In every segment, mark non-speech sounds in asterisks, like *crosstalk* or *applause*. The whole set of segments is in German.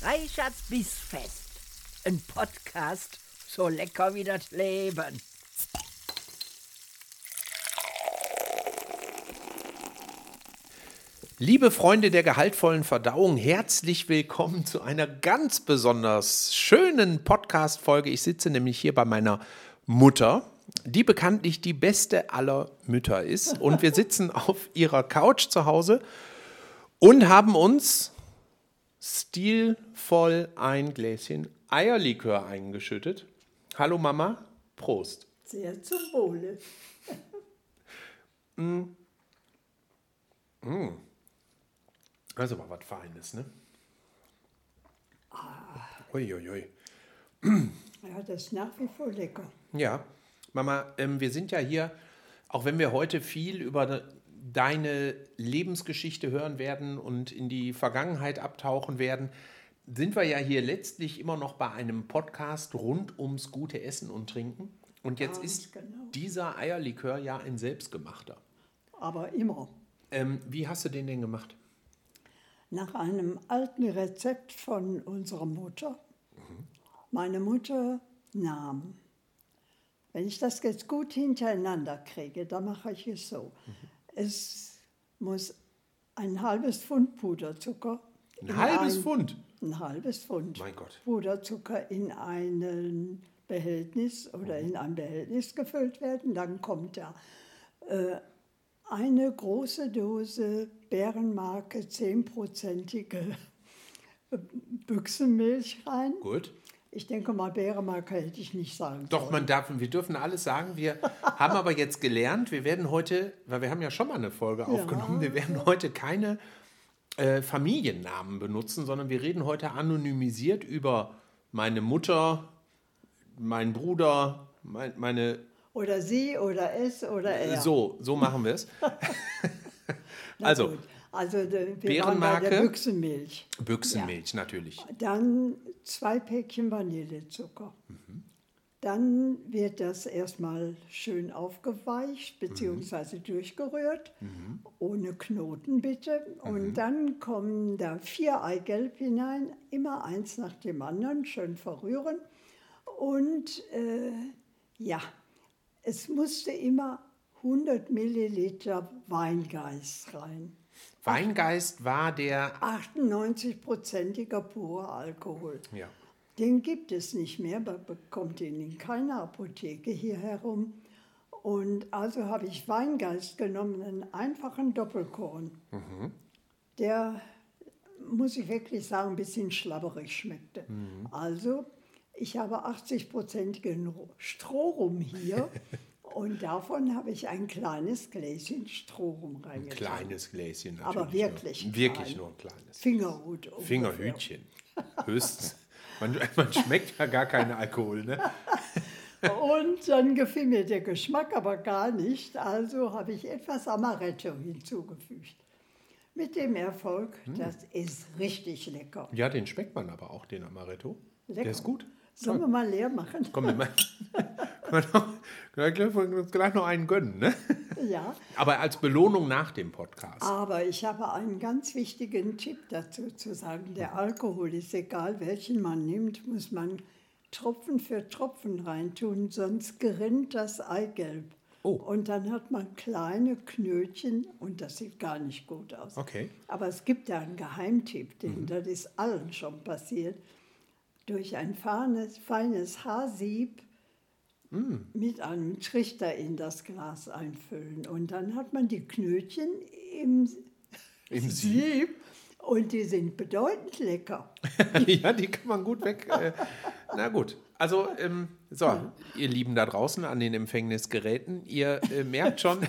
Reicherts Bissfest. Ein Podcast so lecker wie das Leben. Liebe Freunde der gehaltvollen Verdauung, herzlich willkommen zu einer ganz besonders schönen Podcast-Folge. Ich sitze nämlich hier bei meiner Mutter, die bekanntlich die beste aller Mütter ist. Und wir sitzen auf ihrer Couch zu Hause und haben uns stilvoll ein Gläschen Eierlikör eingeschüttet. Hallo Mama, Prost. Sehr zum Wohle. *laughs* Also mal was Feines, ne? Uiuiui. Ja, das ist nach wie vor lecker. Ja, Mama, ähm, wir sind ja hier, auch wenn wir heute viel über deine Lebensgeschichte hören werden und in die Vergangenheit abtauchen werden, sind wir ja hier letztlich immer noch bei einem Podcast rund ums gute Essen und Trinken. Und jetzt Ganz ist genau. dieser Eierlikör ja ein selbstgemachter. Aber immer Ähm, wie hast du den denn gemacht? nach einem alten Rezept von unserer Mutter. Meine Mutter nahm, wenn ich das jetzt gut hintereinander kriege, dann mache ich es so. Es muss ein halbes Pfund Puderzucker. Ein in halbes ein- Pfund? Ein halbes Pfund Mein Gott. Puderzucker in ein Behältnis oder in ein Behältnis gefüllt werden. Dann kommt da äh, eine große Dose Bärenmarke, 10%ige Büchsenmilch rein. Gut. Ich denke mal, Bärenmarke hätte ich nicht sagen Doch, sollen. man darf, wir dürfen alles sagen. Wir *laughs* haben aber jetzt gelernt, wir werden heute, weil wir haben ja schon mal eine Folge aufgenommen, wir werden heute keine äh, Familiennamen benutzen, sondern wir reden heute anonymisiert über meine Mutter, meinen Bruder, mein, meine. Oder sie oder es oder er. So, so machen wir es. *laughs* Also, gut. Also de- wir waren bei der Bärenmarke? Büchsenmilch. Büchsenmilch natürlich. Dann zwei Päckchen Vanillezucker. Dann wird das erstmal schön aufgeweicht bzw. durchgerührt, ohne Knoten bitte. Und dann kommen da vier Eigelb hinein, immer eins nach dem anderen, schön verrühren. Und äh, ja, es musste immer 100 Milliliter Weingeist rein. Weingeist war der. 98-prozentiger purer Alkohol. Ja. Den gibt es nicht mehr, man bekommt ihn in keiner Apotheke hier herum. Und also habe ich Weingeist genommen, einen einfachen Doppelkorn. Der, muss ich wirklich sagen, ein bisschen schlabberig schmeckte. Also, ich habe 80-prozentigen Strohrum hier *laughs* und davon habe ich ein kleines Gläschen Strohrum Ein reingetan. kleines Gläschen natürlich. Aber wirklich Nur. Wirklich nur ein kleines. Fingerhut. ungefähr. Fingerhütchen. Höchstens. Man, man schmeckt ja gar keinen Alkohol, ne? Und dann gefiel mir der Geschmack aber gar nicht, also habe ich etwas Amaretto hinzugefügt. Mit dem Erfolg, Hm. das ist richtig lecker. Ja, den schmeckt man aber auch, den Amaretto. Lecker. Der ist gut. Sollen wir mal leer machen? Komm, wir *laughs* mal. *laughs* können wir uns gleich noch einen gönnen, ne? Ja, Aber als Belohnung nach dem Podcast. aber ich habe einen ganz wichtigen Tipp dazu zu sagen. Der Alkohol ist egal, welchen man nimmt, muss man Tropfen für Tropfen reintun, sonst gerinnt das Eigelb. Oh. Und dann hat man kleine Knötchen und das sieht gar nicht gut aus. Okay. Aber es gibt da einen Geheimtipp, denn das ist allen schon passiert. Durch ein feines, feines Haarsieb mit einem Trichter in das Glas einfüllen. Und dann hat man die Knötchen im, Im *laughs* Sieb und die sind bedeutend lecker. *laughs* ja, die kann man gut weg. Äh, na gut. Also, ähm, so, ihr Lieben da draußen an den Empfängnisgeräten, ihr äh, merkt schon, *laughs*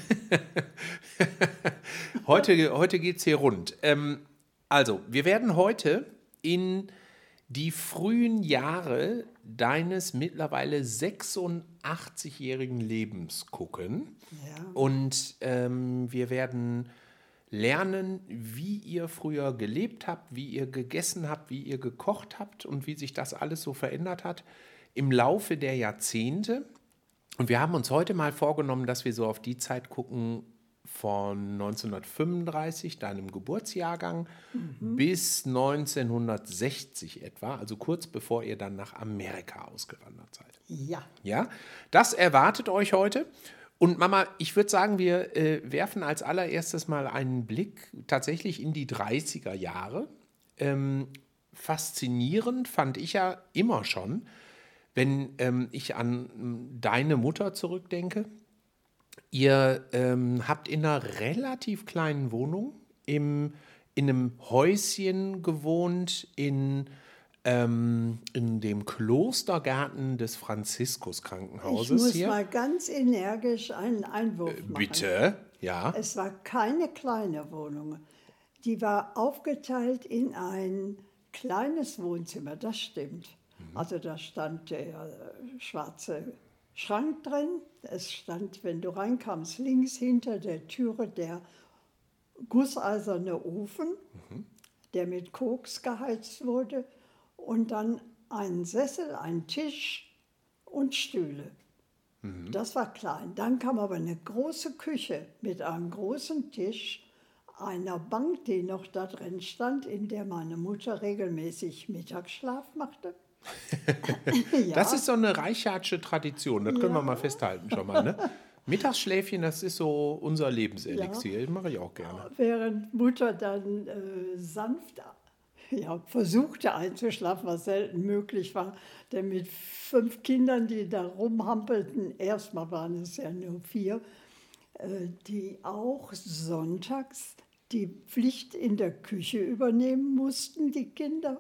heute, heute geht es hier rund. Ähm, also, wir werden heute in die frühen Jahre deines mittlerweile 86-jährigen Lebens gucken. Ja. Und ähm, wir werden lernen, wie ihr früher gelebt habt, wie ihr gegessen habt, wie ihr gekocht habt und wie sich das alles so verändert hat im Laufe der Jahrzehnte. Und wir haben uns heute mal vorgenommen, dass wir so auf die Zeit gucken, von 1935, deinem Geburtsjahrgang, bis 1960 etwa, also kurz bevor ihr dann nach Amerika ausgewandert seid. Ja, Ja, das erwartet euch heute. Und Mama, ich würde sagen, wir äh, werfen als allererstes mal einen Blick tatsächlich in die 30er Jahre. Ähm, faszinierend fand ich ja immer schon, wenn ähm, ich an ähm, deine Mutter zurückdenke. Ihr ähm, habt in einer relativ kleinen Wohnung im, in einem Häuschen gewohnt in, ähm, in dem Klostergarten des ich Franziskus-Krankenhauses muss hier. mal ganz energisch einen Einwurf machen. Bitte, ja. Es war keine kleine Wohnung. Die war aufgeteilt in ein kleines Wohnzimmer, das stimmt. Also da stand der äh, schwarze Schrank drin. Es stand, wenn du reinkamst, links hinter der Türe der gusseiserne Ofen, der mit Koks geheizt wurde. Und dann ein Sessel, ein Tisch und Stühle. Das war klein. Dann kam aber eine große Küche mit einem großen Tisch, einer Bank, die noch da drin stand, in der meine Mutter regelmäßig Mittagsschlaf machte. *laughs* ja, Das ist so eine reichardsche Tradition, das können wir Ja. mal festhalten schon mal. Ne? Mittagsschläfchen, das ist so unser Lebenselixier, das mache ich auch gerne. während Mutter dann äh, sanft ja, versuchte einzuschlafen, was selten möglich war. Denn mit fünf Kindern, die da rumhampelten, erstmal waren es ja nur vier, äh, die auch sonntags die Pflicht in der Küche übernehmen mussten, die Kinder.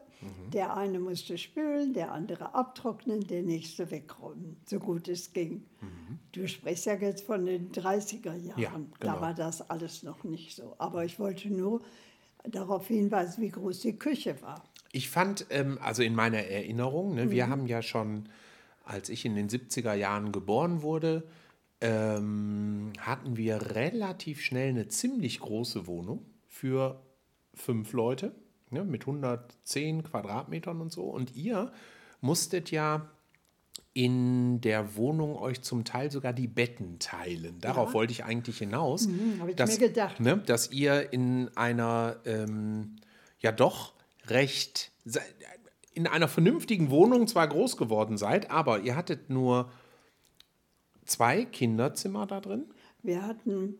Der eine musste spülen, der andere abtrocknen, der nächste wegräumen, so gut es ging. Du sprichst ja jetzt von den 30er Jahren. Ja, Da genau. war das alles noch nicht so. Aber ich wollte nur darauf hinweisen, wie groß die Küche war. Ich fand, ähm, also in meiner Erinnerung, ne, wir haben ja schon, als ich in den 70er Jahren geboren wurde, ähm, hatten wir relativ schnell eine ziemlich große Wohnung für fünf Leute ne, mit 110 Quadratmetern und so. Und ihr musstet ja in der Wohnung euch zum Teil sogar die Betten teilen. Darauf wollte ich eigentlich hinaus. Mhm, hab ich dass, mir gedacht. Ne, dass ihr in einer ähm, ja doch recht in einer vernünftigen Wohnung zwar groß geworden seid, aber ihr hattet nur zwei Kinderzimmer da drin. Wir hatten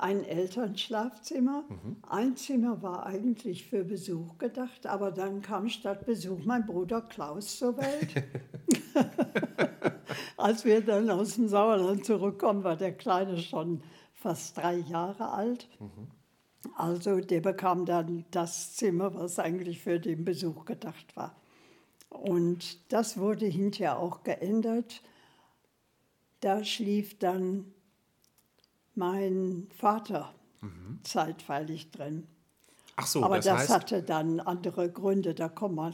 ein Elternschlafzimmer. Ein Zimmer war eigentlich für Besuch gedacht, aber dann kam statt Besuch mein Bruder Klaus zur Welt. *laughs* *laughs* Als wir dann aus dem Sauerland zurückkommen, war der Kleine schon fast drei Jahre alt. Also der bekam dann das Zimmer, was eigentlich für den Besuch gedacht war. Und das wurde hinterher auch geändert. Da schlief dann mein Vater zeitweilig drin. Ach so, Aber das, das, heißt hatte dann andere Gründe, da kommen wir.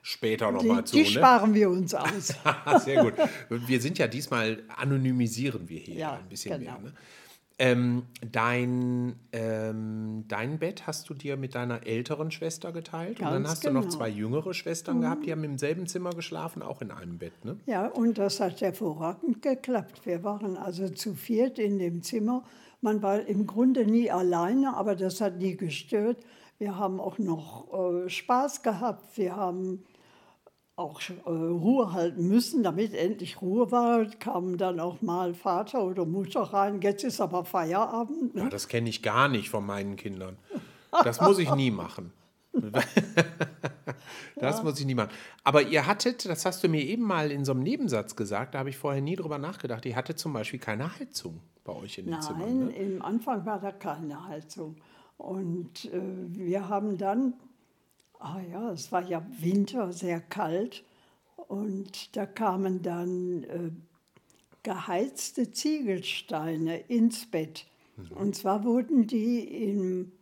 später nochmal zu. die Ne? sparen wir uns aus. *laughs* Sehr gut. Wir sind ja diesmal, anonymisieren wir hier Ja, ein bisschen genau. mehr. Ne? Ähm, dein, ähm, dein Bett hast du dir mit deiner älteren Schwester geteilt und dann Ganz hast du noch genau. zwei jüngere Schwestern gehabt, die haben im selben Zimmer geschlafen, auch in einem Bett. Ne? Ja, und das hat hervorragend geklappt. Wir waren also zu viert in dem Zimmer. Man war im Grunde nie alleine, aber das hat nie gestört. Wir haben auch noch äh, Spaß gehabt. Wir haben auch äh, Ruhe halten müssen, damit endlich Ruhe war. Kamen dann auch mal Vater oder Mutter rein. Jetzt ist aber Feierabend. Ne? Ja, das kenne ich gar nicht von meinen Kindern. Das muss ich nie machen. *laughs* Das muss ich nie machen. Aber ihr hattet, das hast du mir eben mal in so einem Nebensatz gesagt, da habe ich vorher nie drüber nachgedacht, ihr hattet zum Beispiel keine Heizung bei euch in den Nein, Zimmern. Ne? im Anfang war da keine Heizung. Und äh, wir haben dann, ah ja, es war ja Winter, sehr kalt. Und da kamen dann äh, geheizte Ziegelsteine ins Bett. Und zwar wurden die im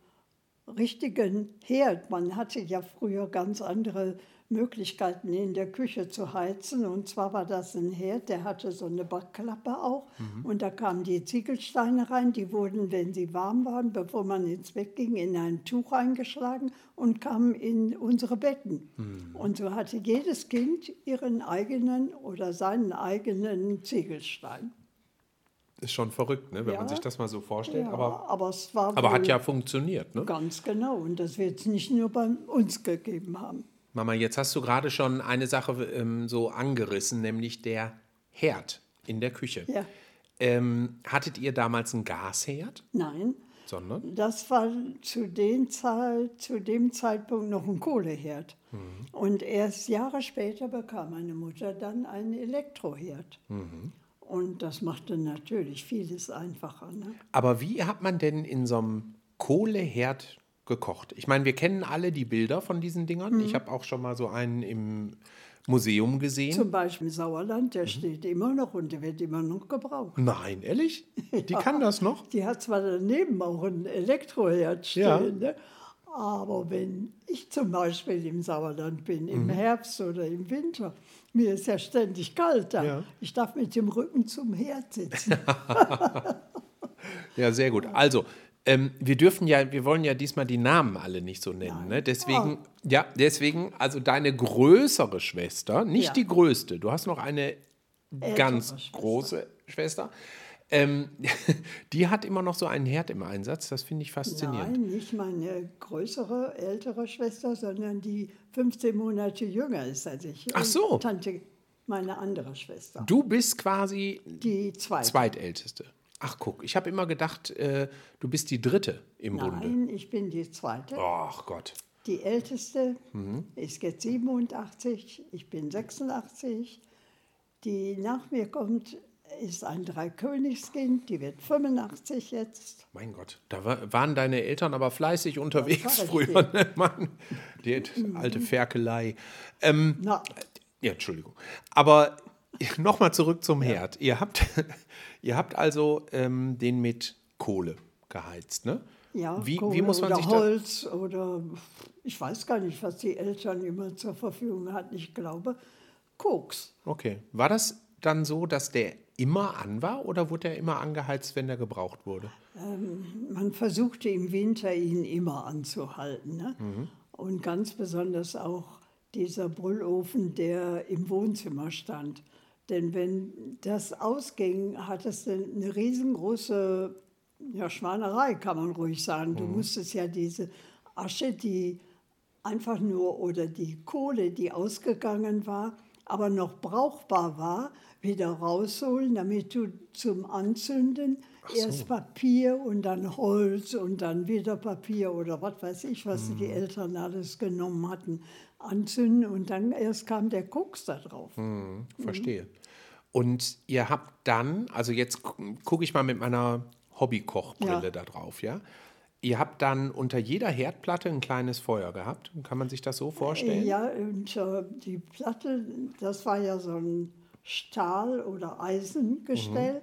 richtigen Herd. Man hatte ja früher ganz andere Möglichkeiten in der Küche zu heizen. Und zwar war das ein Herd, der hatte so eine Backklappe auch. Und da kamen die Ziegelsteine rein. Die wurden, wenn sie warm waren, bevor man ins Bett ging, in ein Tuch eingeschlagen und kamen in unsere Betten. Und so hatte jedes Kind ihren eigenen oder seinen eigenen Ziegelstein. Ist schon verrückt, ne? wenn man Ja. sich das mal so vorstellt. Ja, aber, aber es war aber hat ja funktioniert. Ne? ganz genau. Und das wird es nicht nur bei uns gegeben haben. Mama, jetzt hast du gerade schon eine Sache ähm, so angerissen, nämlich der Herd in der Küche. Ja. Ähm, hattet ihr damals einen Gasherd? Nein, Sondern? das war zu, den Zeit, zu dem Zeitpunkt noch ein Kohleherd. Mhm. Und erst Jahre später bekam meine Mutter dann einen Elektroherd. Mhm. Und das machte natürlich vieles einfacher. Ne? Aber wie hat man denn in so einem Kohleherd gekocht? Ich meine, wir kennen alle die Bilder von diesen Dingern. Mhm. Ich habe auch schon mal so einen im Museum gesehen. Zum Beispiel im Sauerland, Mhm. der steht immer noch und der wird immer noch gebraucht. Nein, ehrlich? Die kann das noch? *laughs* Die hat zwar daneben auch einen Elektroherd stehen, Ja. ne? aber wenn ich zum Beispiel im Sauerland bin, Mhm. im Herbst oder im Winter, mir ist ja ständig kalt da. Ja. Ich darf mit dem Rücken zum Herd sitzen. *laughs* Ja, sehr gut. Also, ähm, wir dürfen ja, wir wollen ja diesmal die Namen alle nicht so nennen. Ne? Deswegen, ja, deswegen, also deine größere Schwester, nicht Ja. die größte, du hast noch eine ganz Schwester. große Schwester. Ähm, *laughs* die hat immer noch so einen Herd im Einsatz. Das finde ich faszinierend. Nein, nicht meine größere, ältere Schwester, sondern die 15 Monate jünger ist als ich. Ach so. Tante, meine andere Schwester. Du bist quasi Die zweite. zweitälteste. Ach, guck, ich habe immer gedacht, äh, du bist die dritte im Bunde. Nein, ich bin die zweite. Ach Gott. Die älteste Mhm. ist jetzt 87, ich bin 86. Die nach mir kommt, ist ein Dreikönigskind, die wird 85 jetzt. Mein Gott, da wa- waren deine Eltern aber fleißig unterwegs früher. Ne? Mann, die alte Ferkelei. Ähm, Na, ja, Entschuldigung. Aber *laughs* nochmal zurück zum Herd. Ihr habt, ihr habt also ähm, den mit Kohle geheizt, ne? ja, wie, Kohle wie muss man oder sich. Holz oder ich weiß gar nicht, was die Eltern immer zur Verfügung hatten. Ich glaube, Koks. Okay. War das dann so, dass der immer an war oder wurde er immer angeheizt, wenn der gebraucht wurde? Man versuchte im Winter ihn immer anzuhalten. Ne? Mhm. Und ganz besonders auch dieser Brüllofen, der im Wohnzimmer stand. Denn wenn das ausging, hat es eine riesengroße ja, Schwanerei, kann man ruhig sagen. Mhm. Du musstest ja diese Asche, die einfach nur, oder die Kohle, die ausgegangen war, aber noch brauchbar war, wieder rausholen, damit du zum Anzünden erst Papier und dann Holz und dann wieder Papier oder was weiß ich, was die Gueltern alles genommen hatten, anzünden und dann erst kam der Koks da drauf. Mhm. Verstehe. Und ihr habt dann, also jetzt gucke ich mal mit meiner Hobbykochbrille Ja. da drauf, ja? Ihr habt dann unter jeder Herdplatte ein kleines Feuer gehabt. Kann man sich das so vorstellen? Ja, und äh, die Platte, das war ja so ein Stahl- oder Eisengestell.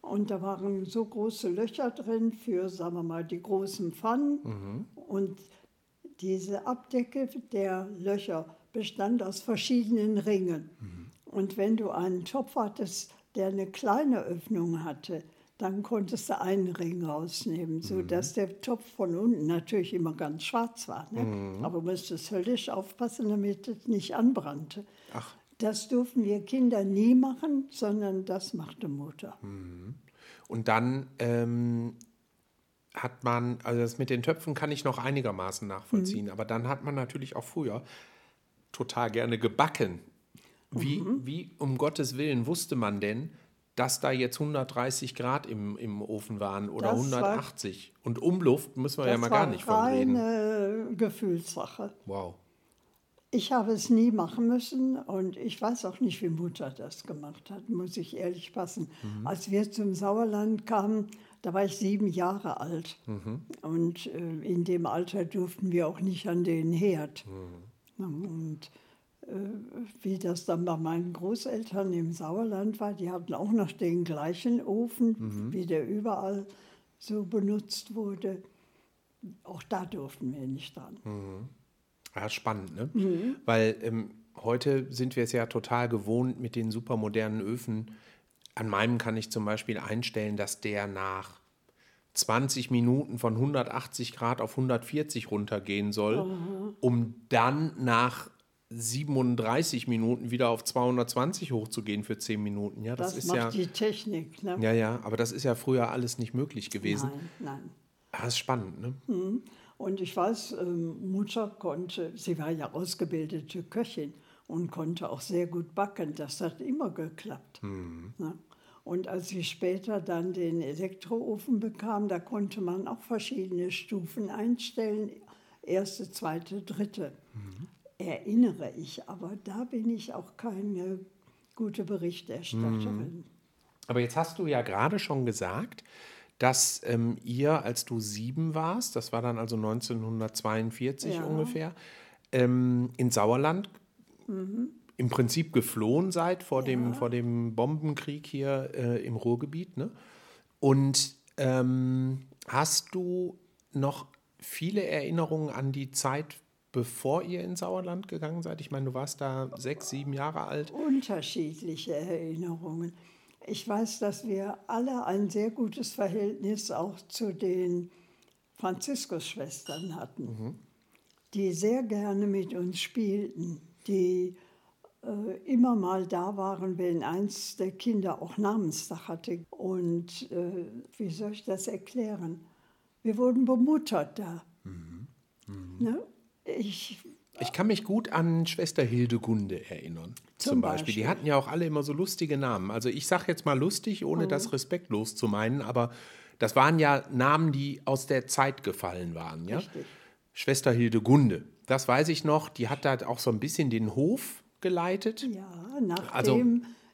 Und da waren so große Löcher drin für, sagen wir mal, die großen Pfannen. Und diese Abdecke der Löcher bestand aus verschiedenen Ringen. Und wenn du einen Topf hattest, der eine kleine Öffnung hatte, dann konntest du einen Ring rausnehmen, sodass der Topf von unten natürlich immer ganz schwarz war. Ne? Aber du musstest höllisch aufpassen, damit es nicht anbrannte. Ach. Das durften wir Kinder nie machen, sondern das machte Mutter. Und dann ähm, hat man, also das mit den Töpfen kann ich noch einigermaßen nachvollziehen, Mhm. aber dann hat man natürlich auch früher total gerne gebacken. Wie, Mhm. wie um Gottes Willen wusste man denn, dass da jetzt 130 Grad im, im Ofen waren oder Das war- 180? Und Umluft müssen wir ja das mal war gar nicht von reden. reine Gefühlssache. Wow. Ich habe es nie machen müssen und ich weiß auch nicht, wie Mutter das gemacht hat, muss ich ehrlich passen. Als wir zum Sauerland kamen, da war ich sieben Jahre alt. Und äh, in dem Alter durften wir auch nicht an den Herd. Und äh, wie das dann bei meinen Großeltern im Sauerland war, die hatten auch noch den gleichen Ofen, wie der überall so benutzt wurde. Auch da durften wir nicht dran. Ja, spannend, ne? Mhm. Weil ähm, heute sind wir es ja total gewohnt mit den supermodernen Öfen. An meinem kann ich zum Beispiel einstellen, dass der nach 20 Minuten von 180 Grad auf 140 runtergehen soll, um dann nach 37 Minuten wieder auf 220 hochzugehen für 10 Minuten. Ja, das, Das, ist macht ja, die Technik. Ne? ja, ja, aber das ist ja früher alles nicht möglich gewesen. Nein, nein. Ah, Das ist spannend, ne? Und ich weiß, ähm, Mutter konnte, sie war ja ausgebildete Köchin und konnte auch sehr gut backen. Das hat immer geklappt. Ne? Und als ich später dann den Elektroofen bekam, da konnte man auch verschiedene Stufen einstellen. Erste, zweite, dritte. Erinnere ich, aber da bin ich auch keine gute Berichterstatterin. Aber jetzt hast du ja gerade schon gesagt, dass ähm, ihr, als du sieben warst, das war dann also 1942 Ja. ungefähr, ähm, in Sauerland im Prinzip geflohen seid vor, dem, vor dem Bombenkrieg hier äh, im Ruhrgebiet. Ne? Und ähm, hast du noch viele Erinnerungen an die Zeit, bevor ihr in Sauerland gegangen seid? Ich meine, du warst da sechs, sieben Jahre alt. unterschiedliche Erinnerungen. Ich weiß, dass wir alle ein sehr gutes Verhältnis auch zu den Franziskusschwestern hatten, die sehr gerne mit uns spielten, die äh, immer mal da waren, wenn eins der Kinder auch Namenstag hatte. Und äh, wie soll ich das erklären? Wir wurden bemuttert da. Ne? Ich Ich kann mich gut an Schwester Hildegunde erinnern. Zum, Zum Beispiel. Die Beispiel. hatten ja auch alle immer so lustige Namen. Also ich sage jetzt mal lustig, ohne Mhm. das respektlos zu meinen, aber das waren ja Namen, die aus der Zeit gefallen waren. Ja? Richtig. Schwester Hildegunde, das weiß ich noch, die hat da auch so ein bisschen den Hof geleitet. Ja, nachdem Also-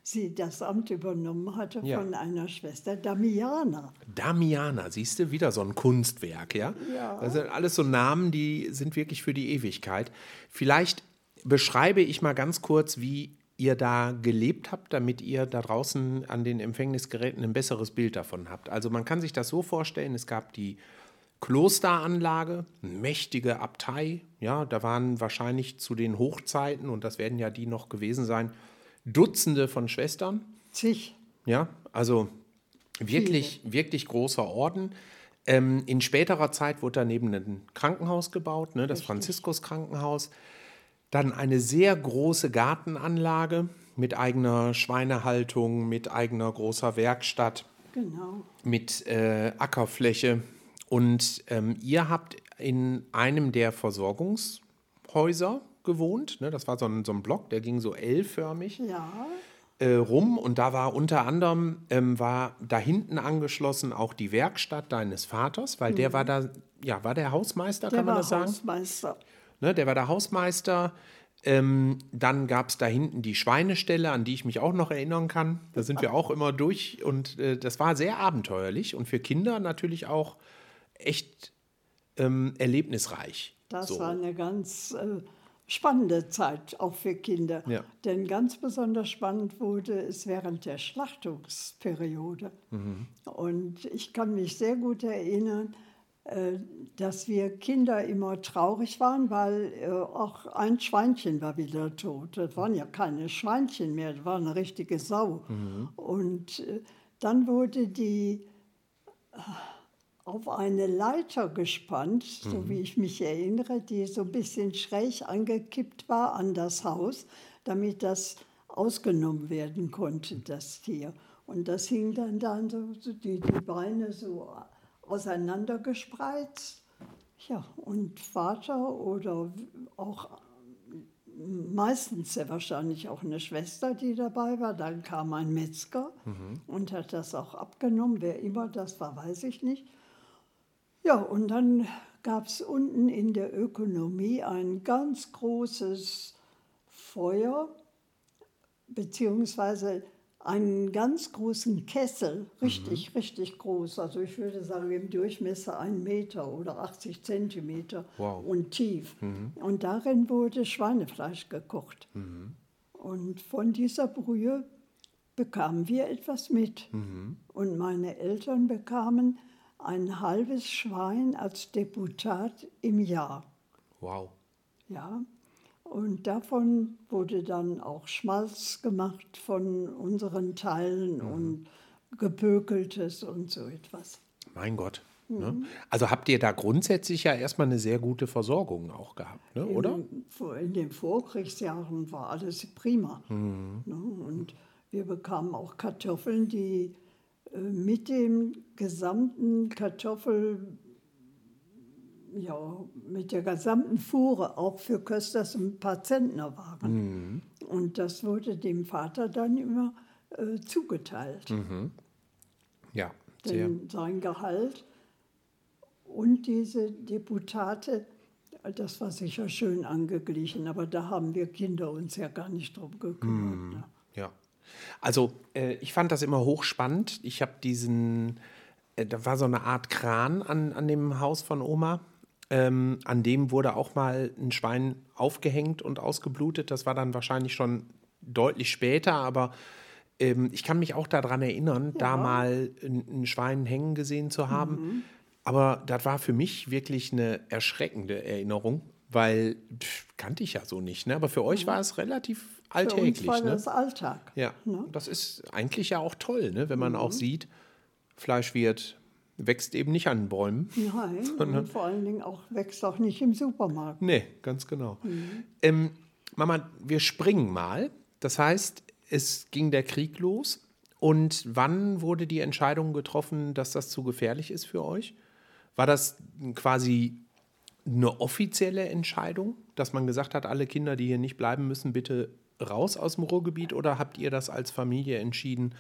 sie das Amt übernommen hatte Ja. von einer Schwester Damiana. Damiana, siehst du, wieder so ein Kunstwerk, ja? Ja. Das sind alles so Namen, die sind wirklich für die Ewigkeit. Vielleicht beschreibe ich mal ganz kurz, wie ihr da gelebt habt, damit ihr da draußen an den Empfängnisgeräten ein besseres Bild davon habt. Also man kann sich das so vorstellen, es gab die Klosteranlage, eine mächtige Abtei, ja, da waren wahrscheinlich zu den Hochzeiten, und das werden ja die noch gewesen sein, Dutzende von Schwestern, Zig. ja, also wirklich, wirklich großer Orden. Ähm, in späterer Zeit wurde daneben ein Krankenhaus gebaut, ne, das Franziskus-Krankenhaus. Dann eine sehr große Gartenanlage mit eigener Schweinehaltung, mit eigener großer Werkstatt, Genau. mit äh, Ackerfläche. Und ähm, ihr habt in einem der Versorgungshäuser gewohnt. Ne? Das war so ein, so ein Block, der ging so L-förmig Ja, äh, rum und da war unter anderem ähm, war da hinten angeschlossen auch die Werkstatt deines Vaters, weil der war da, ja, war der Hausmeister, Mhm. der kann man war das sagen? Hausmeister. Ne, der war der Hausmeister. Ähm, dann gab es da hinten die Schweinestelle, an die ich mich auch noch erinnern kann. Da sind wir auch immer durch und äh, das war sehr abenteuerlich und für Kinder natürlich auch echt ähm, erlebnisreich. Das So. war eine ganz äh, spannende Zeit, auch für Kinder. Ja. Denn ganz besonders spannend wurde es während der Schlachtungsperiode. Mhm. Und ich kann mich sehr gut erinnern, äh, dass wir Kinder immer traurig waren, weil äh, auch ein Schweinchen war wieder tot. Das waren ja keine Schweinchen mehr, das war eine richtige Sau. Und äh, dann wurde die auf eine Leiter gespannt, so wie ich mich erinnere, die so ein bisschen schräg angekippt war an das Haus, damit das ausgenommen werden konnte, das Tier. Und das hing dann, dann so, die, die Beine so auseinandergespreizt. Ja, und Vater oder auch meistens sehr wahrscheinlich auch eine Schwester, die dabei war. Dann kam ein Metzger und hat das auch abgenommen. Wer immer das war, weiß ich nicht. Ja, und dann gab es unten in der Ökonomie ein ganz großes Feuer, beziehungsweise einen ganz großen Kessel, richtig, richtig groß. Also ich würde sagen, im Durchmesser ein Meter oder 80 Zentimeter Wow. und tief. Und darin wurde Schweinefleisch gekocht. Und von dieser Brühe bekamen wir etwas mit. Und meine Eltern bekamen ein halbes Schwein als Deputat im Jahr. Wow. Ja. Und davon wurde dann auch Schmalz gemacht von unseren Teilen und gepökeltes und so etwas. Mein Gott. Ne? Also habt ihr da grundsätzlich ja erstmal eine sehr gute Versorgung auch gehabt, ne? oder? In, in den Vorkriegsjahren war alles prima. Ne? Und wir bekamen auch Kartoffeln, die mit dem gesamten Kartoffel, ja, mit der gesamten Fuhre auch für Kösters ein paar Zentner waren. Und das wurde dem Vater dann immer äh, zugeteilt. Ja, sehr. Denn sein Gehalt und diese Deputate, das war sicher schön angeglichen, aber da haben wir Kinder uns ja gar nicht drum gekümmert. ne? Ja. Also äh, ich fand das immer hochspannend. Ich habe diesen, äh, da war so eine Art Kran an, an dem Haus von Oma. Ähm, an dem wurde auch mal ein Schwein aufgehängt und ausgeblutet. Das war dann wahrscheinlich schon deutlich später, aber ähm, ich kann mich auch daran erinnern, da mal ein, ein Schwein hängen gesehen zu haben. Aber das war für mich wirklich eine erschreckende Erinnerung, weil pff, kannte ich ja so nicht. Ne? Aber für euch war es relativ Für uns alltäglich. war ne? das Alltag. Ja, das ist eigentlich ja auch toll, ne? wenn man auch sieht, Fleisch wird, wächst eben nicht an Bäumen. Nein, *laughs* und vor allen Dingen auch wächst auch nicht im Supermarkt. Nee, ganz genau. Ähm, Mama, wir springen mal. Das heißt, es ging der Krieg los. Und wann wurde die Entscheidung getroffen, dass das zu gefährlich ist für euch? War das quasi eine offizielle Entscheidung, dass man gesagt hat, alle Kinder, die hier nicht bleiben müssen, bitte raus aus dem Ruhrgebiet? Oder habt ihr das als Familie entschieden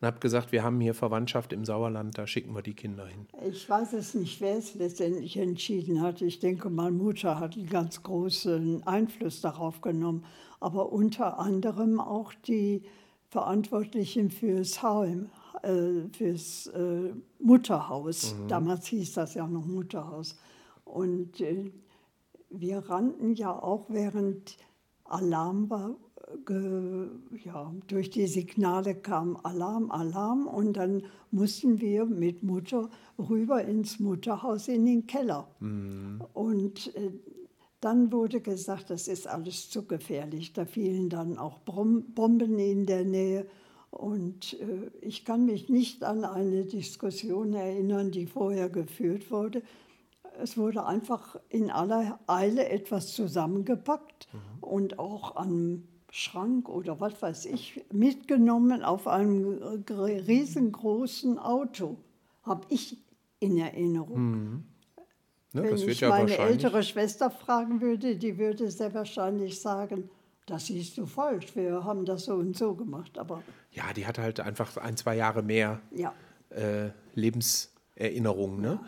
und habt gesagt, wir haben hier Verwandtschaft im Sauerland, da schicken wir die Kinder hin? Ich weiß es nicht, wer es letztendlich entschieden hat. Ich denke, meine Mutter hat einen ganz großen Einfluss darauf genommen. Aber unter anderem auch die Verantwortlichen fürs Heim, äh, fürs äh, Mutterhaus. Damals hieß das ja noch Mutterhaus. Und äh, wir rannten ja auch während Alarm war, ge, ja, durch die Signale kam Alarm, Alarm und dann mussten wir mit Mutter rüber ins Mutterhaus in den Keller. Und äh, dann wurde gesagt, das ist alles zu gefährlich. Da fielen dann auch Bomben in der Nähe. Und äh, ich kann mich nicht an eine Diskussion erinnern, die vorher geführt wurde. Es wurde einfach in aller Eile etwas zusammengepackt und auch am Schrank oder was weiß ich mitgenommen auf einem gr- riesengroßen Auto. Habe ich in Erinnerung. Ne, Wenn ich ja meine ältere Schwester fragen würde, die würde sehr wahrscheinlich sagen, das siehst du falsch, wir haben das so und so gemacht. Aber Ja, die hatte halt einfach ein, zwei Jahre mehr ja, äh, Lebenserinnerung. Ne?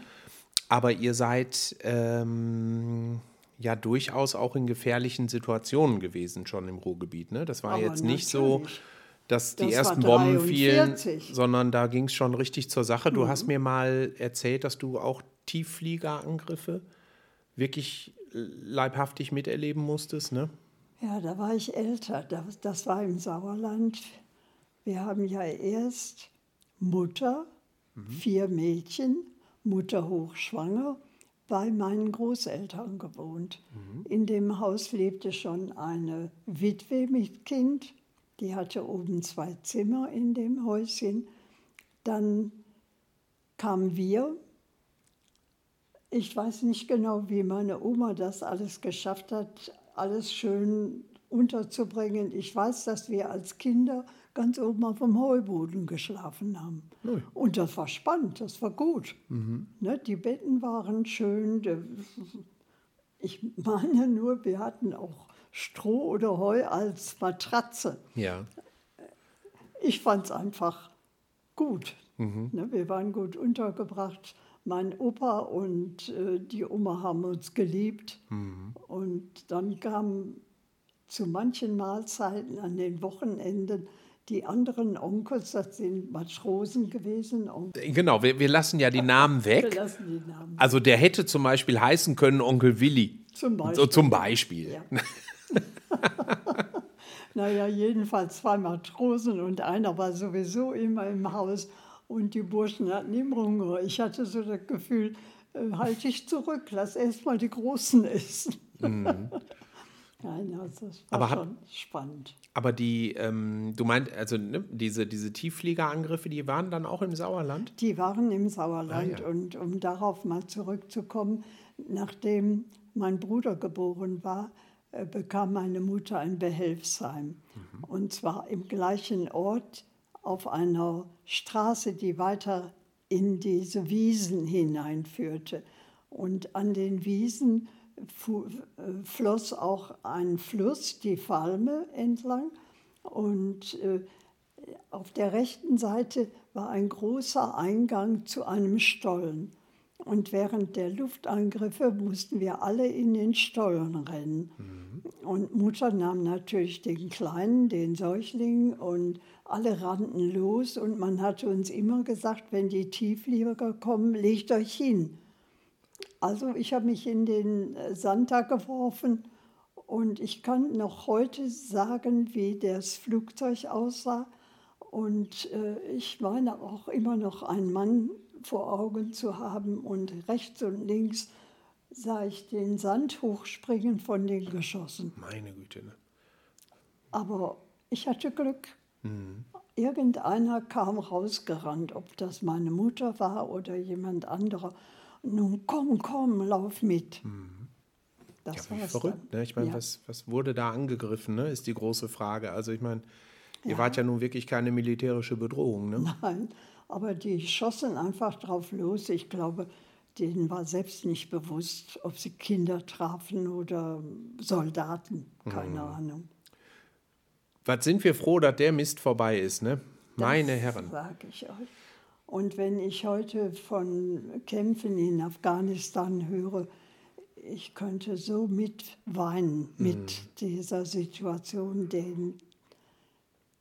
Aber ihr seid ähm, ja durchaus auch in gefährlichen Situationen gewesen schon im Ruhrgebiet. Ne? Das war Aber jetzt nicht so, dass die Das war ersten Bomben fielen, 43. sondern da ging es schon richtig zur Sache. Du Mhm. hast mir mal erzählt, dass du auch Tieffliegerangriffe wirklich leibhaftig miterleben musstest. Ne? ja, da war ich älter. Das, das war im Sauerland. Wir haben ja erst Mutter, vier Mädchen, Mutter hochschwanger, bei meinen Großeltern gewohnt. In dem Haus lebte schon eine Witwe mit Kind. Die hatte oben zwei Zimmer in dem Häuschen. Dann kamen wir. Ich weiß nicht genau, wie meine Oma das alles geschafft hat, alles schön unterzubringen. Ich weiß, dass wir als Kinder ganz oben auf dem Heuboden geschlafen haben. Und das war spannend, das war gut. Ne, die Betten waren schön. Ich meine nur, wir hatten auch Stroh oder Heu als Matratze. Ja. Ich fand es einfach gut. Ne, wir waren gut untergebracht. Mein Opa und äh, die Oma haben uns geliebt. Und dann kamen zu manchen Mahlzeiten an den Wochenenden die anderen Onkels, das sind Matrosen gewesen. Onkel, Genau, wir, wir lassen ja die *laughs* Namen wir weg. lassen die Namen. Also der hätte zum Beispiel heißen können Onkel Willi. Zum So Beispiel. zum Beispiel. Ja. *laughs* naja, jedenfalls zwei Matrosen und einer war sowieso immer im Haus und die Burschen hatten immer Hunger. Ich hatte so das Gefühl, äh, halte ich zurück, lass erst mal die Großen *laughs* essen. Nein, also das war Aber schon spannend. Aber die, ähm, du meinst, also ne, diese, diese Tieffliegerangriffe, die waren dann auch im Sauerland? Die waren im Sauerland. Ah, ja. Und um darauf mal zurückzukommen, nachdem mein Bruder geboren war, äh, bekam meine Mutter ein Behelfsheim. Und zwar im gleichen Ort auf einer Straße, die weiter in diese Wiesen hineinführte. Und an den Wiesen floss auch ein Fluss, die Falme entlang. Und äh, auf der rechten Seite war ein großer Eingang zu einem Stollen. Und während der Luftangriffe mussten wir alle in den Stollen rennen. Und Mutter nahm natürlich den Kleinen, den Säugling, und alle rannten los. Und man hatte uns immer gesagt, wenn die Tiefflieger kommen, legt euch hin. Also ich habe mich in den äh, Sand da geworfen und ich kann noch heute sagen, wie das Flugzeug aussah. Und äh, ich meine auch immer noch einen Mann vor Augen zu haben und rechts und links sah ich den Sand hochspringen von den Geschossen. Meine Güte, ne? Aber ich hatte Glück. Irgendeiner kam rausgerannt, ob das meine Mutter war oder jemand anderer. Nun komm, komm, lauf mit. Das Ja, war's verrückt, ne? Ich meine, Ja. was, was wurde da angegriffen, ne? Ist die große Frage. Also ich meine, ihr wart ja nun wirklich keine militärische Bedrohung, ne? Nein, aber die schossen einfach drauf los. Ich glaube, denen war selbst nicht bewusst, ob sie Kinder trafen oder Soldaten. Keine Ahnung. Was sind wir froh, dass der Mist vorbei ist, ne? Meine das Herren. sage ich euch. Und wenn ich heute von Kämpfen in Afghanistan höre, ich könnte so mitweinen mit dieser Situation, denen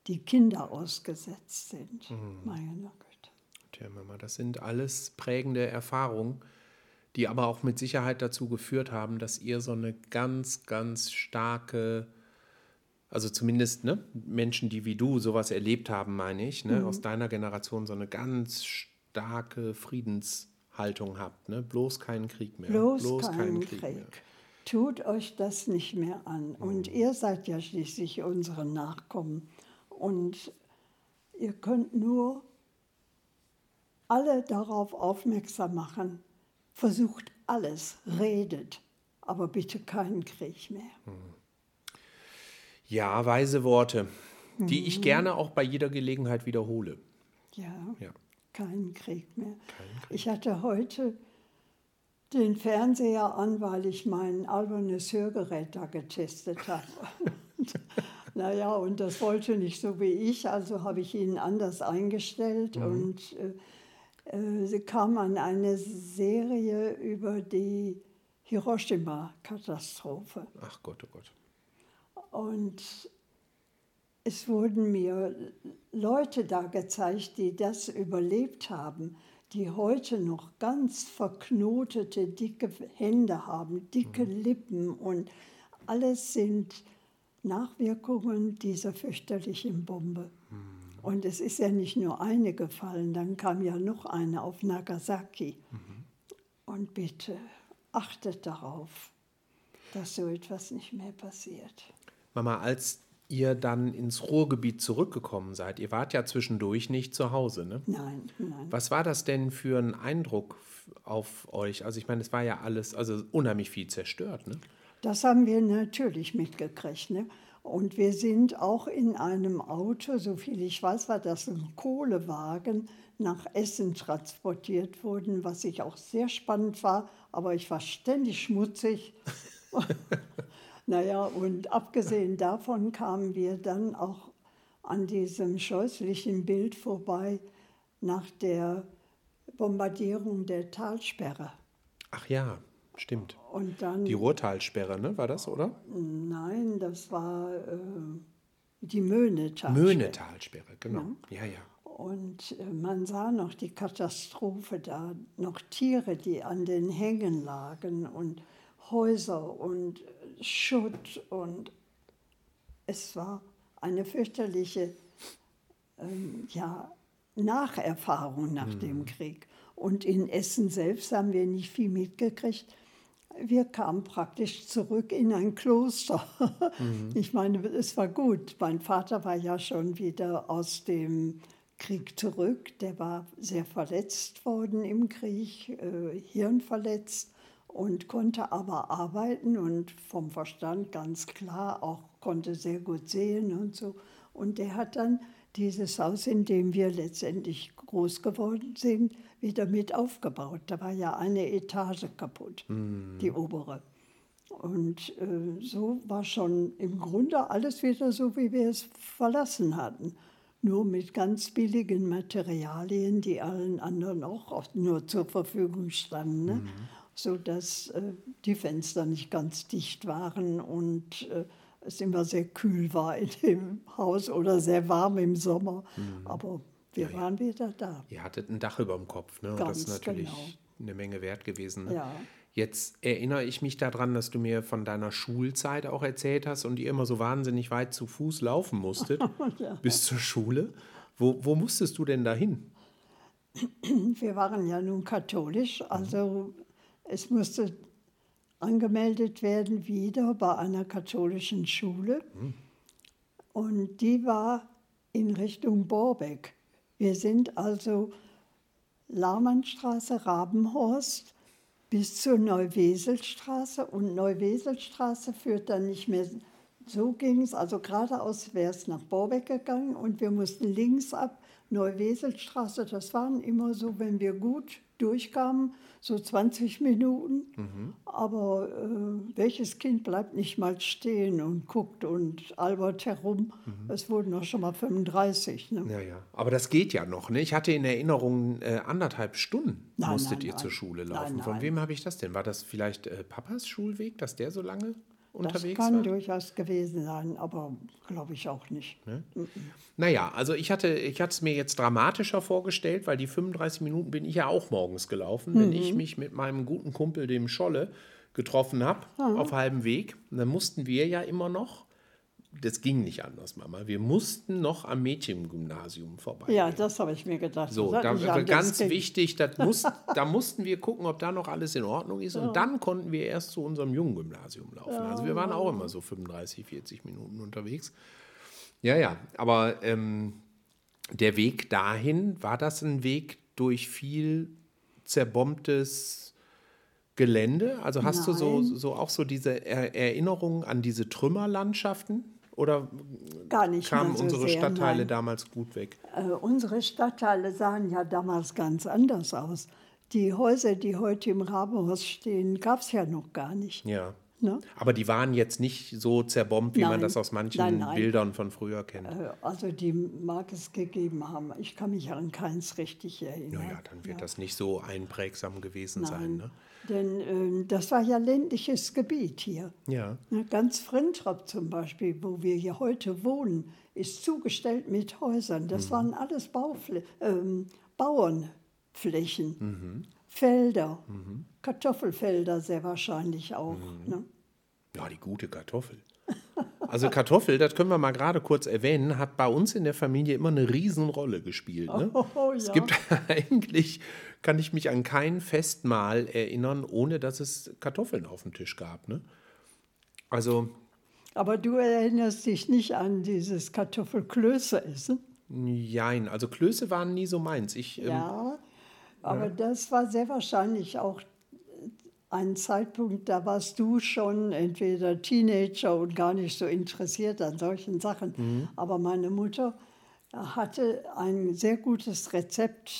die Kinder ausgesetzt sind. Meine Güte. Tja, Mama, das sind alles prägende Erfahrungen, die aber auch mit Sicherheit dazu geführt haben, dass ihr so eine ganz, ganz starke, also zumindest ne, Menschen, die wie du sowas erlebt haben, meine ich, ne, aus deiner Generation so eine ganz starke Friedenshaltung habt. Ne? Bloß keinen Krieg mehr. Bloß, keinen Krieg. mehr. Tut euch das nicht mehr an. Und ihr seid ja schließlich unsere Nachkommen. Und ihr könnt nur alle darauf aufmerksam machen. Versucht alles, redet, aber bitte keinen Krieg mehr. Ja, weise Worte, die Mhm. ich gerne auch bei jeder Gelegenheit wiederhole. Ja, Ja. keinen Krieg mehr. Ich hatte heute den Fernseher an, weil ich mein albernes Hörgerät da getestet habe. *laughs* Naja, und das wollte nicht so wie ich, also habe ich ihn anders eingestellt und äh, äh, sie kam an eine Serie über die Hiroshima-Katastrophe. Ach Gott, oh Gott. Und es wurden mir Leute da gezeigt, die das überlebt haben, die heute noch ganz verknotete, dicke Hände haben, dicke Lippen und alles sind Nachwirkungen dieser fürchterlichen Bombe. Und es ist ja nicht nur eine gefallen, dann kam ja noch eine auf Nagasaki. Und bitte achtet darauf, dass so etwas nicht mehr passiert. Mama, als ihr dann ins Ruhrgebiet zurückgekommen seid, ihr wart ja zwischendurch nicht zu Hause, ne? Nein, nein. Was war das denn für ein Eindruck auf euch? Also ich meine, es war ja alles, also unheimlich viel zerstört, ne? Das haben wir natürlich mitgekriegt. Ne? Und wir sind auch in einem Auto, so viel ich weiß, war das ein Kohlewagen, nach Essen transportiert worden, was ich auch sehr spannend war, aber ich war ständig schmutzig. *laughs* naja, und abgesehen davon kamen wir dann auch an diesem scheußlichen Bild vorbei nach der Bombardierung der Talsperre. Ach ja, stimmt. Und dann Die Ruhrtalsperre, ne? War das, oder? Nein, das war äh, die Möhnetal. Möhnetalsperre, genau. Ja, ja. Und äh, man sah noch die Katastrophe da, noch Tiere, die an den Hängen lagen und Häuser und Schutt und es war eine fürchterliche ähm, ja, Nacherfahrung nach dem Krieg. Und in Essen selbst haben wir nicht viel mitgekriegt. Wir kamen praktisch zurück in ein Kloster. *laughs* Ich meine, es war gut. Mein Vater war ja schon wieder aus dem Krieg zurück. Der war sehr verletzt worden im Krieg, äh, hirnverletzt und konnte aber arbeiten und vom Verstand ganz klar auch konnte sehr gut sehen und so. Und der hat dann dieses Haus, in dem wir letztendlich groß geworden sind, wieder mit aufgebaut. Da war ja eine Etage kaputt, die obere. Und äh, so war schon im Grunde alles wieder so, wie wir es verlassen hatten. Nur mit ganz billigen Materialien, die allen anderen auch nur zur Verfügung standen. Ne? Sodass äh, die Fenster nicht ganz dicht waren und äh, es immer sehr kühl war in *laughs* dem Haus oder sehr warm im Sommer. Aber wir waren wieder da. Ihr hattet ein Dach über dem Kopf, ne? Das ist natürlich genau. eine Menge wert gewesen. Ne? Ja. Jetzt erinnere ich mich daran, dass du mir von deiner Schulzeit auch erzählt hast und ihr immer so wahnsinnig weit zu Fuß laufen musstet *laughs* bis zur Schule. Wo, wo musstest du denn dahin? Wir waren ja nun katholisch, also es musste angemeldet werden wieder bei einer katholischen Schule. Und die war in Richtung Borbeck. Wir sind also Lahmannstraße, Rabenhorst bis zur Neuweselstraße und Neuweselstraße führt dann nicht mehr, so ging es, also geradeaus wäre es nach Borbeck gegangen und wir mussten links ab, Neuweselstraße, das waren immer so, wenn wir gut durchkamen, so 20 Minuten. Aber äh, welches Kind bleibt nicht mal stehen und guckt und albert herum? Es wurden doch schon mal 35. Ne? Ja, ja. Aber das geht ja noch, ne? Ich hatte in Erinnerung, äh, anderthalb Stunden Nein, musstet nein, ihr nein. zur Schule laufen. Von wem habe ich das denn? War das vielleicht äh, Papas Schulweg, dass der so lange Das unterwegs kann war? durchaus gewesen sein, aber glaube ich auch nicht. Naja, also ich hatte ich hatte es mir jetzt dramatischer vorgestellt, weil die 35 Minuten bin ich ja auch morgens gelaufen, wenn Mhm. ich mich mit meinem guten Kumpel, dem Scholle, getroffen habe auf halbem Weg. Und dann mussten wir ja immer noch, das ging nicht anders, Mama, wir mussten noch am Mädchengymnasium vorbei. Ja, das habe ich mir gedacht. So, Das da, war anders ganz ge- wichtig, das *laughs* muss, da mussten wir gucken, ob da noch alles in Ordnung ist. Und dann konnten wir erst zu unserem Junggymnasium laufen. Also wir waren auch immer so 35, 40 Minuten unterwegs. Ja, ja, aber ähm, der Weg dahin, war das ein Weg durch viel zerbombtes Gelände? Also hast du so, Nein. so auch so diese er Erinnerungen an diese Trümmerlandschaften? Oder Gar nicht kamen so unsere sehr, Stadtteile nein. damals gut weg? Äh, unsere Stadtteile sahen ja damals ganz anders aus. Die Häuser, die heute im Rabenhaus stehen, gab es ja noch gar nicht. Ja. Ne? Aber die waren jetzt nicht so zerbombt, wie man Nein. das aus manchen Nein, nein. Bildern von früher kennt. Äh, Also die mag es gegeben haben. Ich kann mich an keins richtig erinnern. naja, dann wird das nicht so einprägsam gewesen sein. Ne? denn ähm, das war ja ländliches Gebiet hier. Ja. Na, Ganz Frintrop zum Beispiel, wo wir hier heute wohnen, ist zugestellt mit Häusern. Das Mhm. waren alles Baufl ähm, Bauernflächen, Mhm. Felder, Kartoffelfelder sehr wahrscheinlich auch. Mhm. Ne? ja, die gute Kartoffel. Also Kartoffel, das können wir mal gerade kurz erwähnen, hat bei uns in der Familie immer eine Riesenrolle gespielt. Ne? Oh, Es ja. gibt *laughs* eigentlich, kann ich mich an kein Festmahl erinnern, ohne dass es Kartoffeln auf dem Tisch gab. Ne? Also, Aber du erinnerst dich nicht an dieses Kartoffelklöße essen? jein, also Klöße waren nie so meins. Ich, ähm, Ja, aber das war sehr wahrscheinlich auch ein Zeitpunkt, da warst du schon entweder Teenager und gar nicht so interessiert an solchen Sachen. Aber meine Mutter hatte ein sehr gutes Rezept,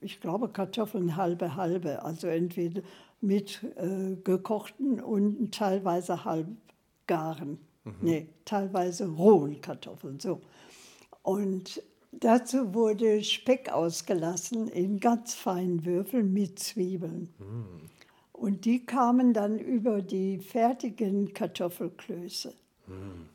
ich glaube Kartoffeln halbe halbe, also entweder mit äh, gekochten und teilweise halbgaren, nee, teilweise rohen Kartoffeln, so. Und dazu wurde Speck ausgelassen in ganz feinen Würfeln mit Zwiebeln. Und die kamen dann über die fertigen Kartoffelklöße.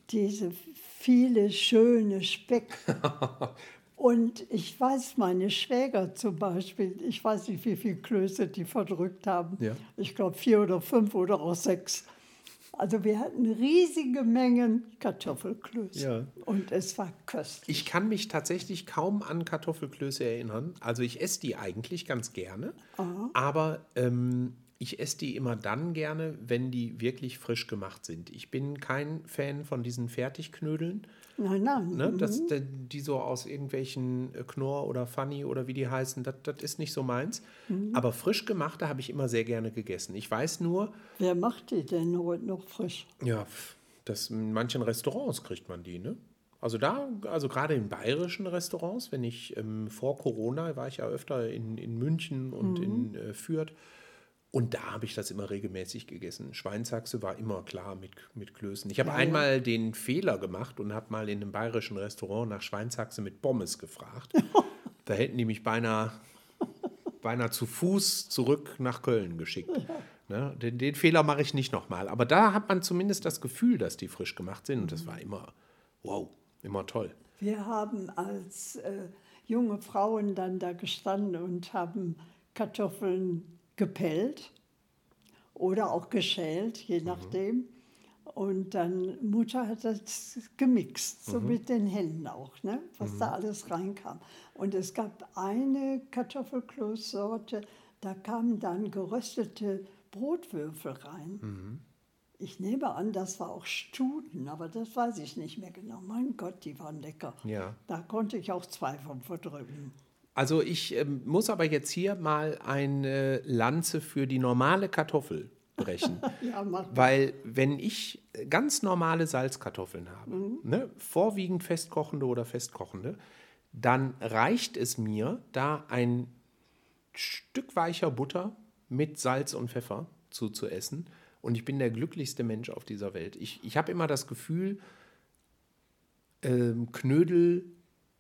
Diese viele schöne Speck. *laughs* Und ich weiß, meine Schwäger zum Beispiel, ich weiß nicht, wie viele Klöße die verdrückt haben. Ja. Ich glaube vier oder fünf oder auch sechs. Also wir hatten riesige Mengen Kartoffelklöße. Ja. Und es war köstlich. Ich kann mich tatsächlich kaum an Kartoffelklöße erinnern. Also ich esse die eigentlich ganz gerne. Aber ähm, ich esse die immer dann gerne, wenn die wirklich frisch gemacht sind. Ich bin kein Fan von diesen Fertigknödeln, Nein, nein. ne? das, die so aus irgendwelchen äh, Knorr oder Funny oder wie die heißen. Das, das ist nicht so meins. Aber frisch gemachte habe ich immer sehr gerne gegessen. Ich weiß nur, Wer macht die denn heute noch frisch? ja, das, in manchen Restaurants kriegt man die, ne? Also da, also gerade in bayerischen Restaurants, wenn ich ähm, vor Corona war ich ja öfter in, in München und in äh, Fürth und da habe ich das immer regelmäßig gegessen. Schweinshaxe war immer klar mit, mit Klößen. Ich habe Ja, einmal den Fehler gemacht und habe mal in einem bayerischen Restaurant nach Schweinshaxe mit Pommes gefragt. *laughs* da hätten die mich beinahe, beinahe zu Fuß zurück nach Köln geschickt. Ne? Den, den Fehler mache ich nicht nochmal. Aber da hat man zumindest das Gefühl, dass die frisch gemacht sind. Und das war immer, wow, immer toll. Wir haben als äh, junge Frauen dann da gestanden und haben Kartoffeln gepellt oder auch geschält, je nachdem. Und dann Mutter hat das gemixt, so mit den Händen auch, ne? was da alles reinkam. Und es gab eine Kartoffelkloßsorte, da kamen dann geröstete Brotwürfel rein. Ich nehme an, das war auch Studen, aber das weiß ich nicht mehr genau. Mein Gott, die waren lecker. Ja. Da konnte ich auch zwei von verdrücken. Also ich ähm, muss aber jetzt hier mal eine Lanze für die normale Kartoffel brechen. *laughs* Ja, mach. Weil wenn ich ganz normale Salzkartoffeln habe, ne, vorwiegend festkochende oder festkochende, dann reicht es mir, da ein Stück weicher Butter mit Salz und Pfeffer zuzuessen. Und ich bin der glücklichste Mensch auf dieser Welt. Ich, ich habe immer das Gefühl, ähm, Knödel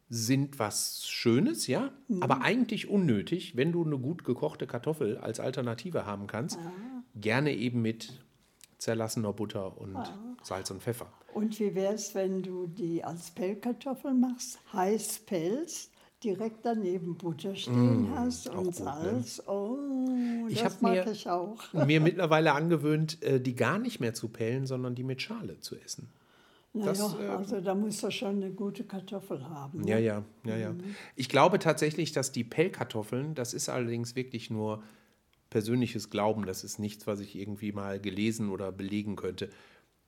sind was Schönes, ja, aber eigentlich unnötig, wenn du eine gut gekochte Kartoffel als Alternative haben kannst. Gerne eben mit zerlassener Butter und Salz und Pfeffer. Und wie wäre es, wenn du die als Pellkartoffeln machst, heiß pelzt, direkt daneben Butter stehen hast und gut, ne? Salz? Oh, Ich das mag mir- ich auch. Mir *laughs* mittlerweile angewöhnt, äh, die gar nicht mehr zu pellen, sondern die mit Schale zu essen. Das, Naja, äh, also da musst du schon eine gute Kartoffel haben. ne? Ja, ja, ja, ja. Ich glaube tatsächlich, dass die Pellkartoffeln, das ist allerdings wirklich nur persönliches Glauben, das ist nichts, was ich irgendwie mal gelesen oder belegen könnte,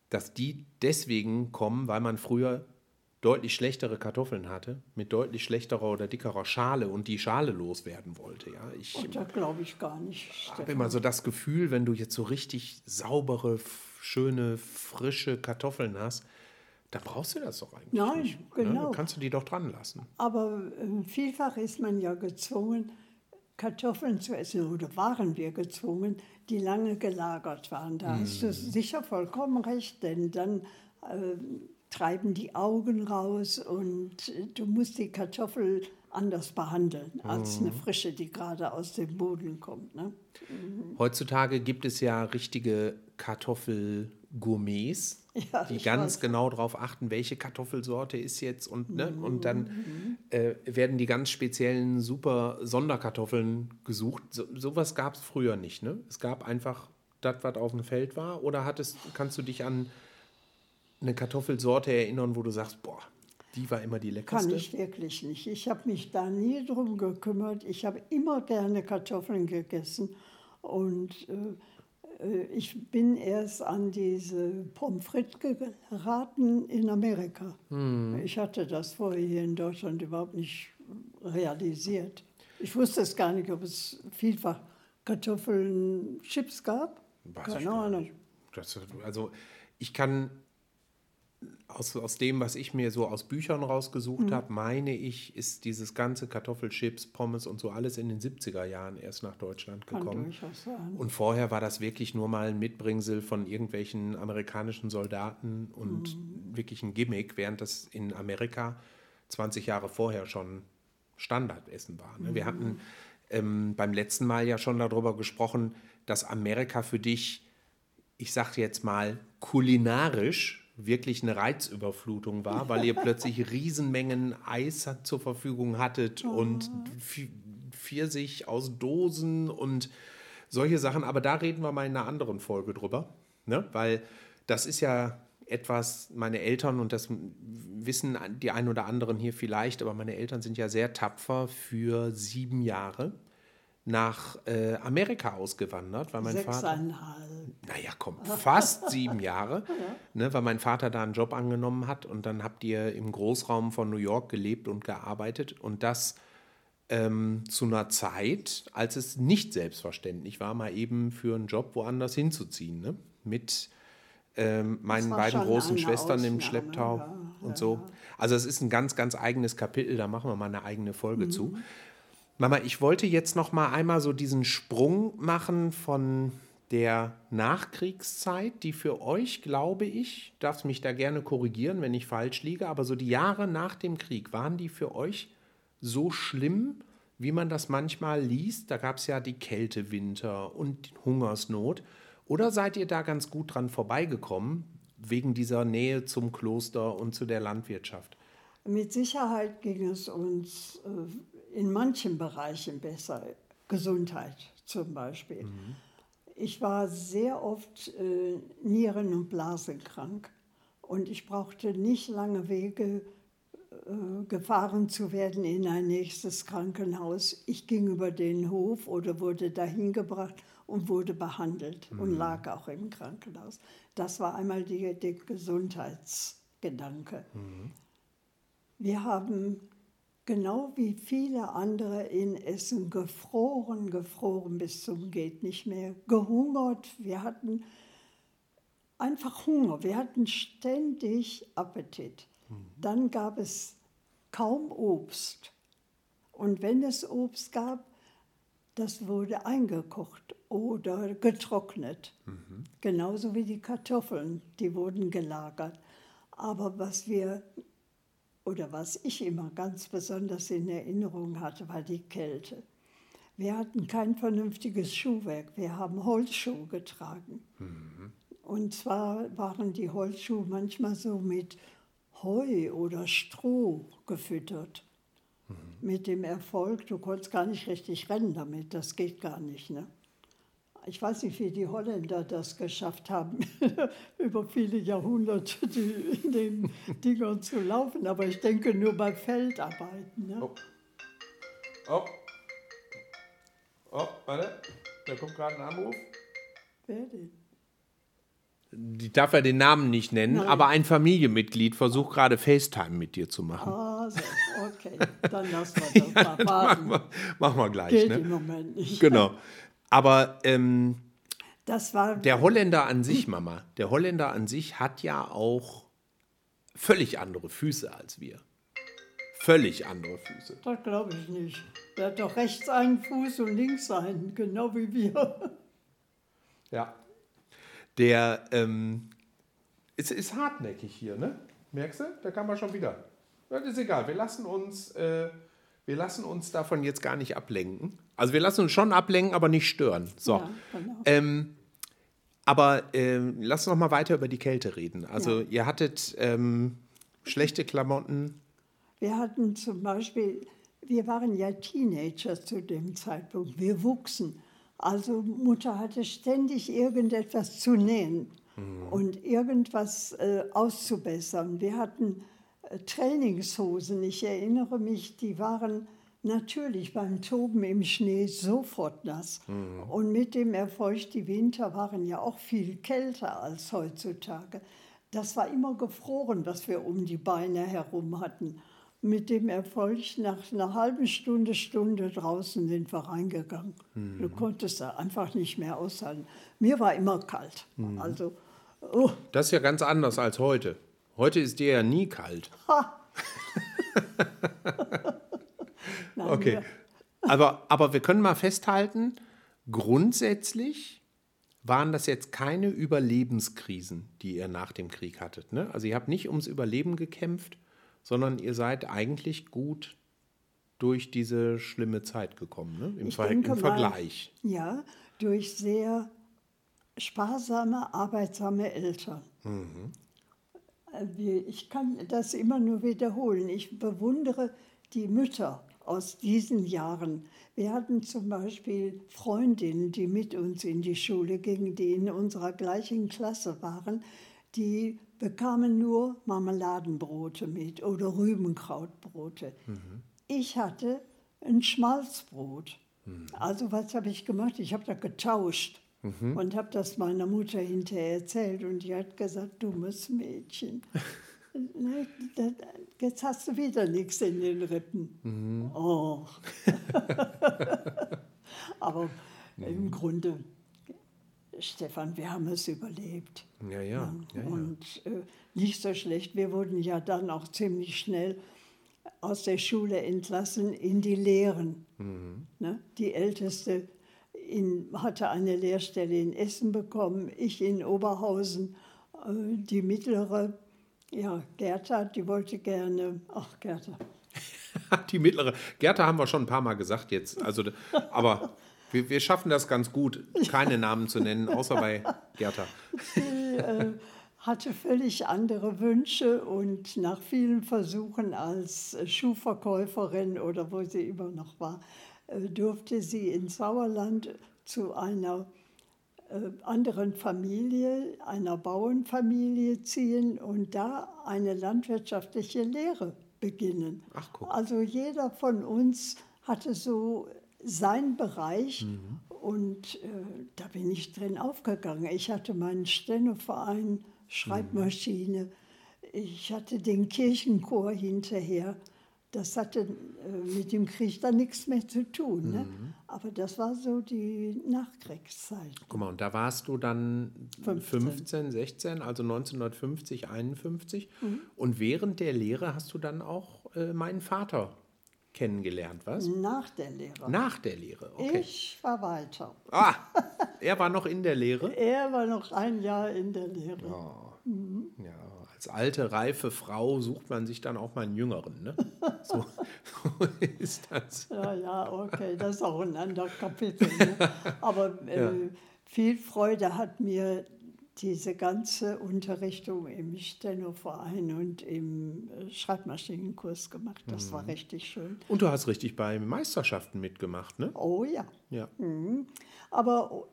dass die deswegen kommen, weil man früher deutlich schlechtere Kartoffeln hatte, mit deutlich schlechterer oder dickerer Schale und die Schale loswerden wollte. Ja, ich Und das glaube ich gar nicht. habe Stefan. immer so das Gefühl, wenn du jetzt so richtig saubere, schöne, frische Kartoffeln hast, da brauchst du das doch eigentlich Nein, nicht. Ne? genau. Da kannst du die doch dran lassen. Aber äh, vielfach ist man ja gezwungen, Kartoffeln zu essen, oder waren wir gezwungen, die lange gelagert waren. Da hast du sicher vollkommen recht, denn dann äh, treiben die Augen raus und äh, du musst die Kartoffel anders behandeln als eine frische, die gerade aus dem Boden kommt. Ne? Heutzutage gibt es ja richtige Kartoffelgourmets, *laughs* Ja, die ganz weiß. genau darauf achten, welche Kartoffelsorte ist jetzt und, ne, Mhm. und dann äh, werden die ganz speziellen super Sonderkartoffeln gesucht. So, sowas gab es früher nicht. Ne? Es gab einfach das, was auf dem Feld war. Oder hattest, kannst du dich an eine Kartoffelsorte erinnern, wo du sagst, boah, die war immer die Kann leckerste? ich wirklich nicht. Ich habe mich da nie drum gekümmert. Ich habe immer gerne Kartoffeln gegessen. Und äh, ich bin erst an diese Pommes frites geraten in Amerika. Ich hatte das vorher hier in Deutschland überhaupt nicht realisiert. Ich wusste es gar nicht, ob es vielfach Kartoffeln, Chips gab. Weiß Keine Ahnung. Das, also ich kann aus, aus dem, was ich mir so aus Büchern rausgesucht habe, meine ich, ist dieses ganze Kartoffelchips, Pommes und so alles in den 70er Jahren erst nach Deutschland gekommen. Und vorher war das wirklich nur mal ein Mitbringsel von irgendwelchen amerikanischen Soldaten und wirklich ein Gimmick, während das in Amerika 20 Jahre vorher schon Standardessen war. Ne? Wir hatten ähm, beim letzten Mal ja schon darüber gesprochen, dass Amerika für dich, ich sag jetzt mal, kulinarisch wirklich eine Reizüberflutung war, weil ihr *laughs* plötzlich Riesenmengen Eis zur Verfügung hattet und Pf- Pfirsich aus Dosen und solche Sachen. Aber da reden wir mal in einer anderen Folge drüber, ne? weil das ist ja etwas, meine Eltern, und das wissen die ein oder anderen hier vielleicht, aber meine Eltern sind ja sehr tapfer für sieben Jahre nach äh, Amerika ausgewandert, weil mein Vater. Sechseinhalb. Naja, komm, fast sieben Jahre, *laughs* ne, weil mein Vater da einen Job angenommen hat und dann habt ihr im Großraum von New York gelebt und gearbeitet und das ähm, zu einer Zeit, als es nicht selbstverständlich war, mal eben für einen Job woanders hinzuziehen, ne? mit ähm, meinen beiden großen Schwestern im Ausnahme, Schlepptau ja, und so. Also es ist ein ganz, ganz eigenes Kapitel, da machen wir mal eine eigene Folge zu. Mama, ich wollte jetzt noch mal einmal so diesen Sprung machen von der Nachkriegszeit, die für euch, glaube ich, darfst mich da gerne korrigieren, wenn ich falsch liege, aber so die Jahre nach dem Krieg, waren die für euch so schlimm, wie man das manchmal liest? Da gab es ja die Kältewinter und Hungersnot. Oder seid ihr da ganz gut dran vorbeigekommen, wegen dieser Nähe zum Kloster und zu der Landwirtschaft? Mit Sicherheit ging es uns äh, in manchen Bereichen besser. Gesundheit zum Beispiel. Ich war sehr oft äh, Nieren- und Blasenkrank und ich brauchte nicht lange Wege äh, gefahren zu werden in ein nächstes Krankenhaus. Ich ging über den Hof oder wurde dahin gebracht und wurde behandelt und lag auch im Krankenhaus. Das war einmal der Gesundheitsgedanke. Wir haben genau wie viele andere in Essen gefroren, gefroren bis zum geht nicht mehr, gehungert. Wir hatten einfach Hunger. Wir hatten ständig Appetit. Dann gab es kaum Obst. Und wenn es Obst gab, das wurde eingekocht oder getrocknet. Genauso wie die Kartoffeln, die wurden gelagert. Aber was wir oder was ich immer ganz besonders in Erinnerung hatte, war die Kälte. Wir hatten kein vernünftiges Schuhwerk. Wir haben Holzschuhe getragen. Und zwar waren die Holzschuhe manchmal so mit Heu oder Stroh gefüttert. Mit dem Erfolg, du konntest gar nicht richtig rennen damit, das geht gar nicht. Ne? Ich weiß nicht, wie die Holländer das geschafft haben, *laughs* über viele Jahrhunderte die, in den Dingern zu laufen, aber ich denke nur bei Feldarbeiten. Ne? Oh. Oh. Oh, warte. Da kommt gerade ein Anruf. Wer denn? Ich darf ja den Namen nicht nennen, Nein. aber ein Familienmitglied versucht gerade FaceTime mit dir zu machen. Ah, so, okay, dann lassen wir *laughs* das mal Machen warten. wir, machen wir gleich. Geht Ne? im Moment nicht. Genau. Aber ähm, der Holländer an sich, Mama, der Holländer an sich hat ja auch völlig andere Füße als wir. Völlig andere Füße. Das glaube ich nicht. Der hat doch rechts einen Fuß und links einen, genau wie wir. *laughs* Ja. Der ähm, ist, ist hartnäckig hier, ne? Merkst du? Da kann man schon wieder. Das ist egal. Wir lassen uns, äh, wir lassen uns davon jetzt gar nicht ablenken. Also wir lassen uns schon ablenken, aber nicht stören. So. Ja, genau. ähm, aber ähm, lass uns noch mal weiter über die Kälte reden. Also ihr hattet ähm, schlechte Klamotten. Wir hatten zum Beispiel, wir waren ja Teenager zu dem Zeitpunkt, wir wuchsen. Also Mutter hatte ständig irgendetwas zu nähen und irgendwas äh, auszubessern. Wir hatten Trainingshosen, ich erinnere mich, die waren natürlich beim Toben im Schnee sofort nass. Und mit dem Erfolg, die Winter waren ja auch viel kälter als heutzutage. Das war immer gefroren, was wir um die Beine herum hatten. Mit dem Erfolg, nach einer halben Stunde, Stunde draußen sind wir reingegangen. Du konntest da einfach nicht mehr aushalten. Mir war immer kalt. Also, oh, Das ist ja ganz anders als heute. Heute ist dir ja nie kalt. *laughs* *laughs* nein, Okay. Aber, aber wir können mal festhalten, grundsätzlich waren das jetzt keine Überlebenskrisen, die ihr nach dem Krieg hattet. Ne? Also ihr habt nicht ums Überleben gekämpft, sondern ihr seid eigentlich gut durch diese schlimme Zeit gekommen, ne? Im, Ver denke im mal- Vergleich. Ja, durch sehr sparsame, arbeitsame Eltern. Wir- Ich kann das immer nur wiederholen. Ich bewundere die Mütter aus diesen Jahren. Wir hatten zum Beispiel Freundinnen, die mit uns in die Schule gingen, die in unserer gleichen Klasse waren, die bekamen nur Marmeladenbrote mit oder Rübenkrautbrote. Ich hatte ein Schmalzbrot. Also was habe ich gemacht? Ich habe da getauscht und habe das meiner Mutter hinterher erzählt und die hat gesagt, dummes Mädchen. *laughs* Ne, Jetzt hast du wieder nichts in den Rippen. Oh. *laughs* Aber im Grunde, Stefan, wir haben es überlebt. Ja, ja. ja, ja. Und äh, nicht so schlecht. Wir wurden ja dann auch ziemlich schnell aus der Schule entlassen in die Lehren. Ne? Die Älteste in, hatte eine Lehrstelle in Essen bekommen, ich in Oberhausen. Äh, die mittlere, ja, Gerda, die wollte gerne, ach Gerda, *laughs* Die mittlere. Gerda haben wir schon ein paar Mal gesagt jetzt. Also, aber wir, wir schaffen das ganz gut, keine Namen zu nennen, außer bei Gerda. die äh, hatte völlig andere Wünsche und nach vielen Versuchen als Schuhverkäuferin oder wo sie immer noch war, durfte sie ins Sauerland zu einer äh, anderen Familie, einer Bauernfamilie ziehen und da eine landwirtschaftliche Lehre beginnen. Ach, guck. Also jeder von uns hatte so seinen Bereich und äh, da bin ich drin aufgegangen. Ich hatte meinen Stenoverein, Schreibmaschine, ich hatte den Kirchenchor hinterher. Das hatte äh, mit dem Krieg dann nichts mehr zu tun. Ne? Aber das war so die Nachkriegszeit. Guck mal, und da warst du dann 15. 15, 16, also 1950, 51. Und während der Lehre hast du dann auch äh, meinen Vater kennengelernt, was? Nach der Lehre. Nach der Lehre, okay. Ich war weiter. Ah, *laughs* er war noch in der Lehre. Er war noch ein Jahr in der Lehre. Ja, als alte, reife Frau sucht man sich dann auch mal einen Jüngeren, ne? *laughs* So, so ist das. Ja, ja, okay, das ist auch ein anderer Kapitel. Ne? *laughs* Aber äh, viel Freude hat mir diese ganze Unterrichtung im Stenoverein und im äh, Schreibmaschinenkurs gemacht. Das war richtig schön. Und du hast richtig bei Meisterschaften mitgemacht, ne? Oh ja. Ja. Aber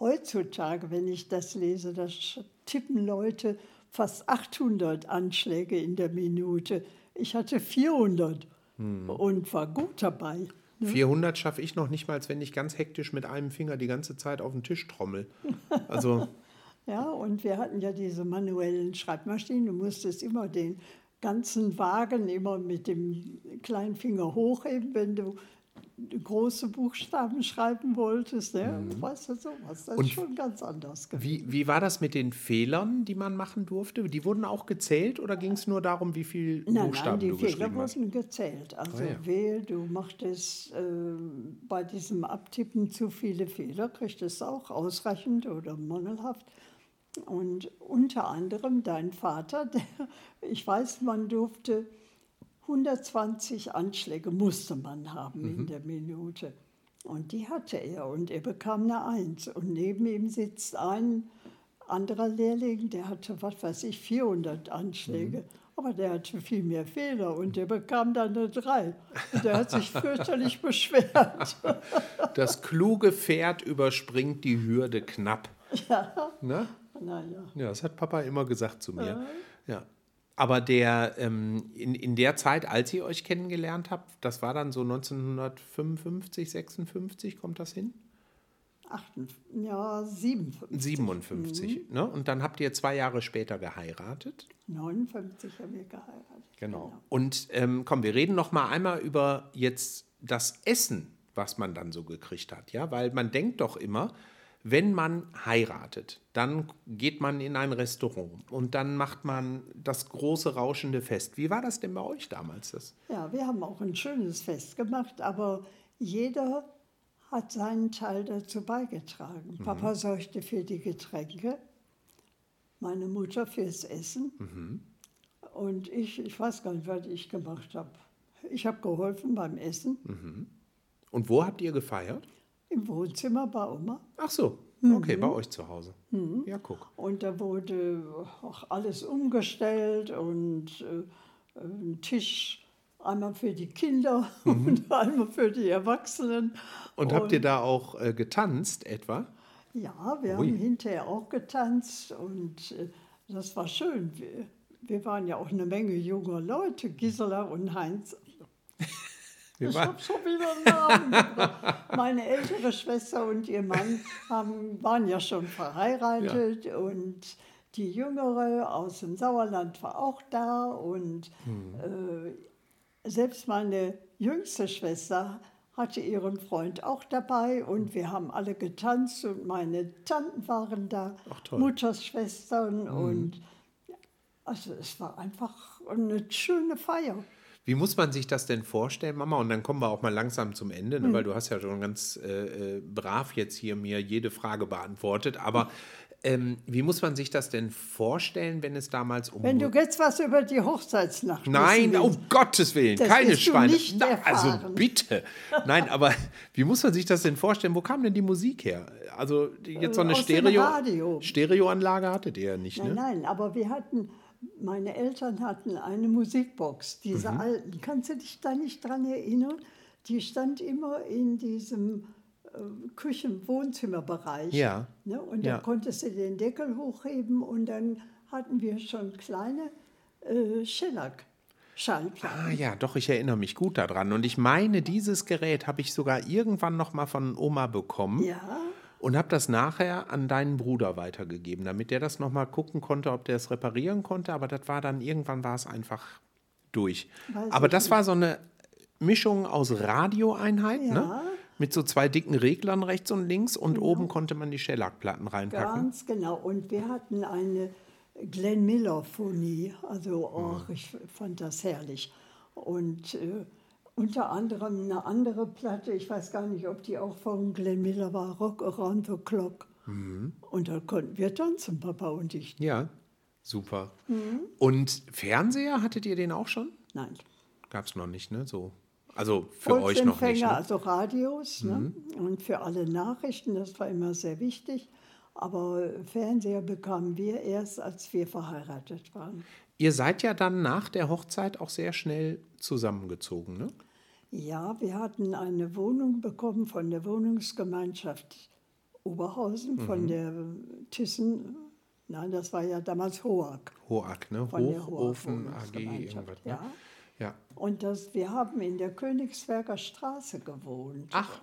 heutzutage, wenn ich das lese, da sch- tippen Leute fast 800 Anschläge in der Minute. Ich hatte 400 und war gut dabei. 400 schaffe ich noch nicht mal, als wenn ich ganz hektisch mit einem Finger die ganze Zeit auf den Tisch trommel. Also, *laughs* Ja, und wir hatten ja diese manuellen Schreibmaschinen. Du musstest immer den ganzen Wagen immer mit dem kleinen Finger hochheben, wenn du große Buchstaben schreiben wolltest. Ne? Weißt du sowas? Das Und ist schon ganz anders gewesen. wie, wie war das mit den Fehlern, die man machen durfte? Die wurden auch gezählt oder ging es nur darum, wie viel Nein, nein, Buchstaben die du Fehler geschrieben hast? wurden gezählt. Also Ah, ja. wehe, du machtest äh, bei diesem Abtippen zu viele Fehler, kriegtest auch ausreichend oder mangelhaft. Und unter anderem dein Vater, *laughs* der, ich weiß, man durfte 120 Anschläge musste man haben Mhm. in der Minute. Und die hatte er und er bekam eine Eins. Und neben ihm sitzt ein anderer Lehrling, der hatte, was weiß ich, 400 Anschläge. Aber der hatte viel mehr Fehler und der bekam dann eine Drei. Und der hat sich fürchterlich *laughs* beschwert. Das kluge Pferd überspringt die Hürde knapp. Ja. Ne? naja. Ja, das hat Papa immer gesagt zu mir. Ja. Aber der, ähm, in, in der Zeit, als ihr euch kennengelernt habt, das war dann so 1955, 56, kommt das hin? Achten, ja, 57. 57. Ne? Und dann habt ihr zwei Jahre später geheiratet. 59 haben wir geheiratet. Genau. Und ähm, komm, wir reden noch mal einmal über jetzt das Essen, was man dann so gekriegt hat, ja, weil man denkt doch immer, wenn man heiratet, dann geht man in ein Restaurant und dann macht man das große rauschende Fest. Wie war das denn bei euch damals? Das? Ja, wir haben auch ein schönes Fest gemacht, aber jeder hat seinen Teil dazu beigetragen. Papa sorgte für die Getränke, meine Mutter fürs Essen und ich, ich weiß gar nicht, was ich gemacht habe. Ich habe geholfen beim Essen Und wo habt ihr gefeiert? Im Wohnzimmer bei Oma. Ach so, okay, bei euch zu Hause. Ja, guck. Und da wurde auch alles umgestellt und äh, ein Tisch einmal für die Kinder *laughs* und einmal für die Erwachsenen. Und habt ihr da auch äh, getanzt etwa? Ja, wir Ui. haben hinterher auch getanzt und äh, das war schön. Wir, wir waren ja auch eine Menge junger Leute, Gisela und Heinz. Wir Ich habe schon wieder einen Namen gebracht. Meine ältere Schwester und ihr Mann haben, waren ja schon verheiratet und die jüngere aus dem Sauerland war auch da und Hm. äh, selbst meine jüngste Schwester hatte ihren Freund auch dabei und wir haben alle getanzt und meine Tanten waren da, Ach, toll. Mhm. Und also es war einfach eine schöne Feier. Wie muss man sich das denn vorstellen, Mama? Und dann kommen wir auch mal langsam zum Ende, Hm. ne? weil du hast ja schon ganz äh, äh, brav jetzt hier mir jede Frage beantwortet. Aber ähm, wie muss man sich das denn vorstellen, wenn es damals um... Wenn du jetzt was über die Hochzeitsnacht Nein, wissen um willst, Gottes Willen, Das keine Schweine. nicht Na, also bitte. Nein, aber wie muss man sich das denn vorstellen? Wo kam denn die Musik her? Also jetzt so eine aus Stereo Radio. Stereoanlage hattet ihr ja nicht, Nein, ne? nein, aber wir hatten, meine Eltern hatten eine Musikbox, diese Mhm. alten. Kannst du dich da nicht dran erinnern? Die stand immer in diesem äh, Küchen-Wohnzimmerbereich. Ja. Ne? Und Ja. da konntest du den Deckel hochheben und dann hatten wir schon kleine äh, Shellac-Schallplatten. Ah ja, doch, ich erinnere mich gut daran. Und ich meine, dieses Gerät habe ich sogar irgendwann noch mal von Oma bekommen. Ja, Und habe das nachher an deinen Bruder weitergegeben, damit der das nochmal gucken konnte, ob der es reparieren konnte. Aber das war dann, irgendwann war es einfach durch. Weiß Aber das nicht. war so eine Mischung aus Radioeinheit, ne? Ja. Mit so zwei dicken Reglern rechts und links und oben konnte man die Shellac-Platten reinpacken. Ganz genau. Und wir hatten eine Glenn Miller-Phonie. Also, oh, ich fand das herrlich. Und äh, unter anderem eine andere Platte, ich weiß gar nicht, ob die auch von Glenn Miller war, Rock Around the Clock. Und da konnten wir tanzen, Papa und ich. Ja, super. Mhm. Und Fernseher, hattet ihr den auch schon? Nein. Gab es noch nicht, ne? So. Also für euch noch nicht. Ne? also Radios ne? und für alle Nachrichten, das war immer sehr wichtig. Aber Fernseher bekamen wir erst, als wir verheiratet waren. Ihr seid ja dann nach der Hochzeit auch sehr schnell zusammengezogen, ne? Ja, wir hatten eine Wohnung bekommen von der Wohnungsgemeinschaft Oberhausen, Mhm. von der Thyssen, nein, das war ja damals Hoag. Hoag, ne? Von der Hochofen AG, irgendwas. Ne? ja. ja. Und das, wir haben in der Königsberger Straße gewohnt. Ach.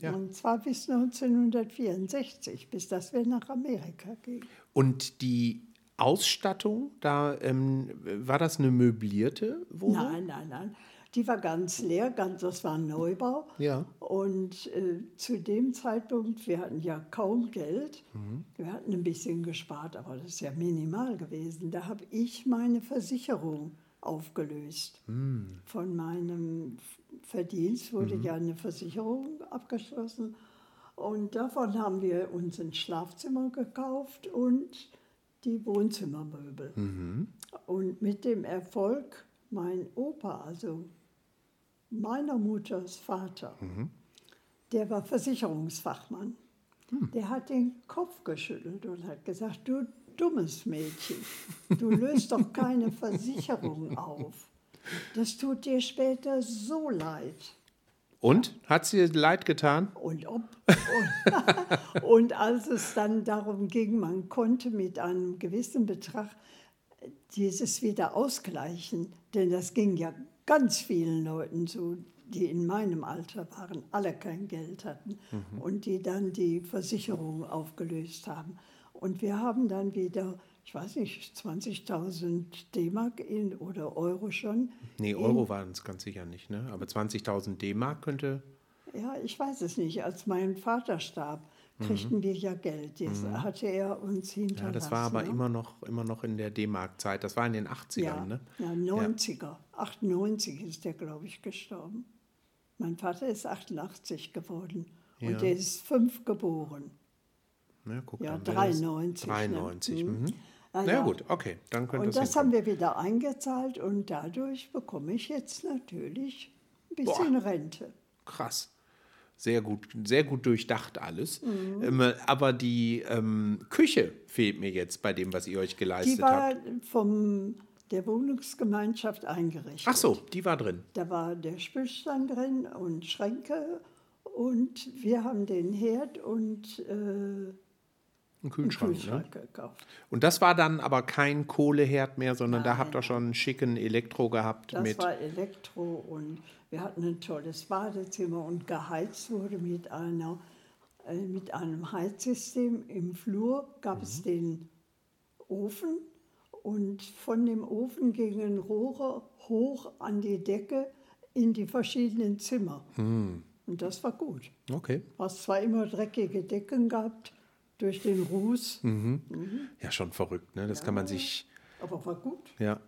Ja. Und zwar bis 1964, bis dass wir nach Amerika gingen. Und die Ausstattung, da ähm, war das eine möblierte Wohnung? Nein, nein, nein. Die war ganz leer, ganz, das war ein Neubau. Ja. Und äh, zu dem Zeitpunkt, wir hatten ja kaum Geld. Mhm. Wir hatten ein bisschen gespart, aber das ist ja minimal gewesen. Da habe ich meine Versicherung aufgelöst. Mhm. Von meinem Verdienst wurde ja eine Versicherung abgeschlossen. Und davon haben wir uns ein Schlafzimmer gekauft und die Wohnzimmermöbel. Und mit dem Erfolg, mein Opa, also meiner Mutters Vater, der war Versicherungsfachmann. Der hat den Kopf geschüttelt und hat gesagt, du dummes Mädchen, du *laughs* löst doch keine Versicherung auf. Das tut dir später so leid. Und? Hat dir leid getan? Und, ob, und, *laughs* und als es dann darum ging, man konnte mit einem gewissen Betrag dieses wieder ausgleichen, denn das ging ja ganz vielen Leuten so, die in meinem Alter waren, alle kein Geld hatten und die dann die Versicherung aufgelöst haben. Und wir haben dann wieder, ich weiß nicht, 20.000 D-Mark in- oder Euro schon. Nee, Euro waren es ganz sicher nicht, ne? Aber 20.000 D-Mark könnte. Ja, ich weiß es nicht. Als mein Vater starb, kriegten wir ja Geld. Das hatte er uns hinterlassen. Mhm. Ja, das war aber ne? immer noch, immer noch in der D-Mark-Zeit. Das war in den 80ern, ja, ne? ja, 90er. 98 ist der, glaube ich, gestorben. Mein Vater ist 88 geworden Ja. und der ist fünf geboren. ne guck, Ja, dann wäre das 93, ne? 93. Mhm. Ah, Na ja. gut, okay, dann könnte Und es das haben wir wieder eingezahlt und dadurch bekomme ich jetzt natürlich ein bisschen Rente. Krass. Sehr gut, sehr gut durchdacht alles. Mhm. Ähm, aber die ähm, Küche fehlt mir jetzt bei dem, was ihr euch geleistet Die war habt. von der Wohnungsgemeinschaft eingerichtet. Ach so, die war drin. Da war der Spülstand drin und Schränke und wir haben den Herd und äh, Ein Kühlschrank. Ne? Kühlschrank gekauft. Und das war dann aber kein Kohleherd mehr, sondern da habt ihr schon einen schicken Elektro gehabt Das mit. war Elektro und wir hatten ein tolles Badezimmer und geheizt wurde mit, einer, äh, mit einem Heizsystem. Im Flur gab es den Ofen und von dem Ofen gingen Rohre hoch an die Decke in die verschiedenen Zimmer. Und das war gut. Okay. Hast zwar immer dreckige Decken gehabt durch den Ruß, Ja, schon verrückt, ne? Das kann man sich. aber war gut. Ja.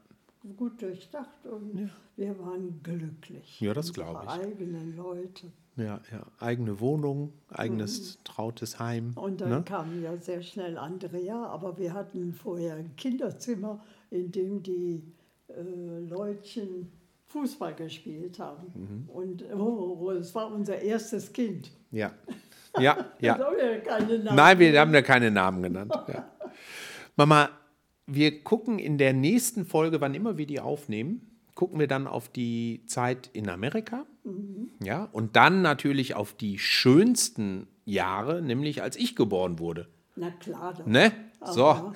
gut durchdacht und wir waren glücklich. Ja, das Unsere glaub ich. eigenen Leute. Ja, ja. Eigene Wohnung, eigenes trautes Heim. Und dann ne? kamen ja sehr schnell andere, ja, aber wir hatten vorher ein Kinderzimmer, in dem die äh, Leutchen Fußball gespielt haben. Mhm. Und oh, oh, es war unser erstes Kind. Ja. *laughs* Ja, *laughs* ja. Namen. Nein, wir haben da keine Namen genannt. Ja. Mama, wir gucken in der nächsten Folge, wann immer wir die aufnehmen, gucken wir dann auf die Zeit in Amerika. Ja, und dann natürlich auf die schönsten Jahre, nämlich als ich geboren wurde. Na klar, doch. Ne? So. Aha.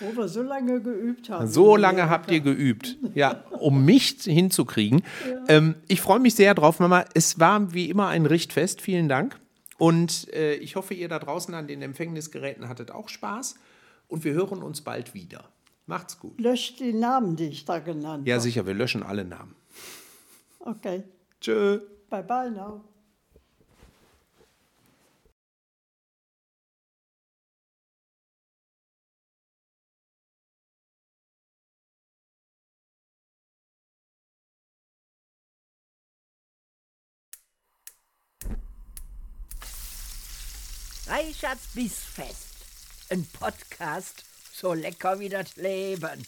Wo wir so lange geübt haben. So lange habt ihr geübt, ja, *laughs* um mich hinzukriegen. Ähm, ich freue mich sehr drauf, Mama. Es war wie immer ein Richtfest. Vielen Dank. Und äh, ich hoffe, ihr da draußen an den Empfängnisgeräten hattet auch Spaß. Und wir hören uns bald wieder. Macht's gut. Löscht die Namen, die ich da genannt Ja, habe. sicher, wir löschen alle Namen. Okay. Tschö. Bye bye now. Reichards Bissfest. Ein Podcast so lecker wie das Leben.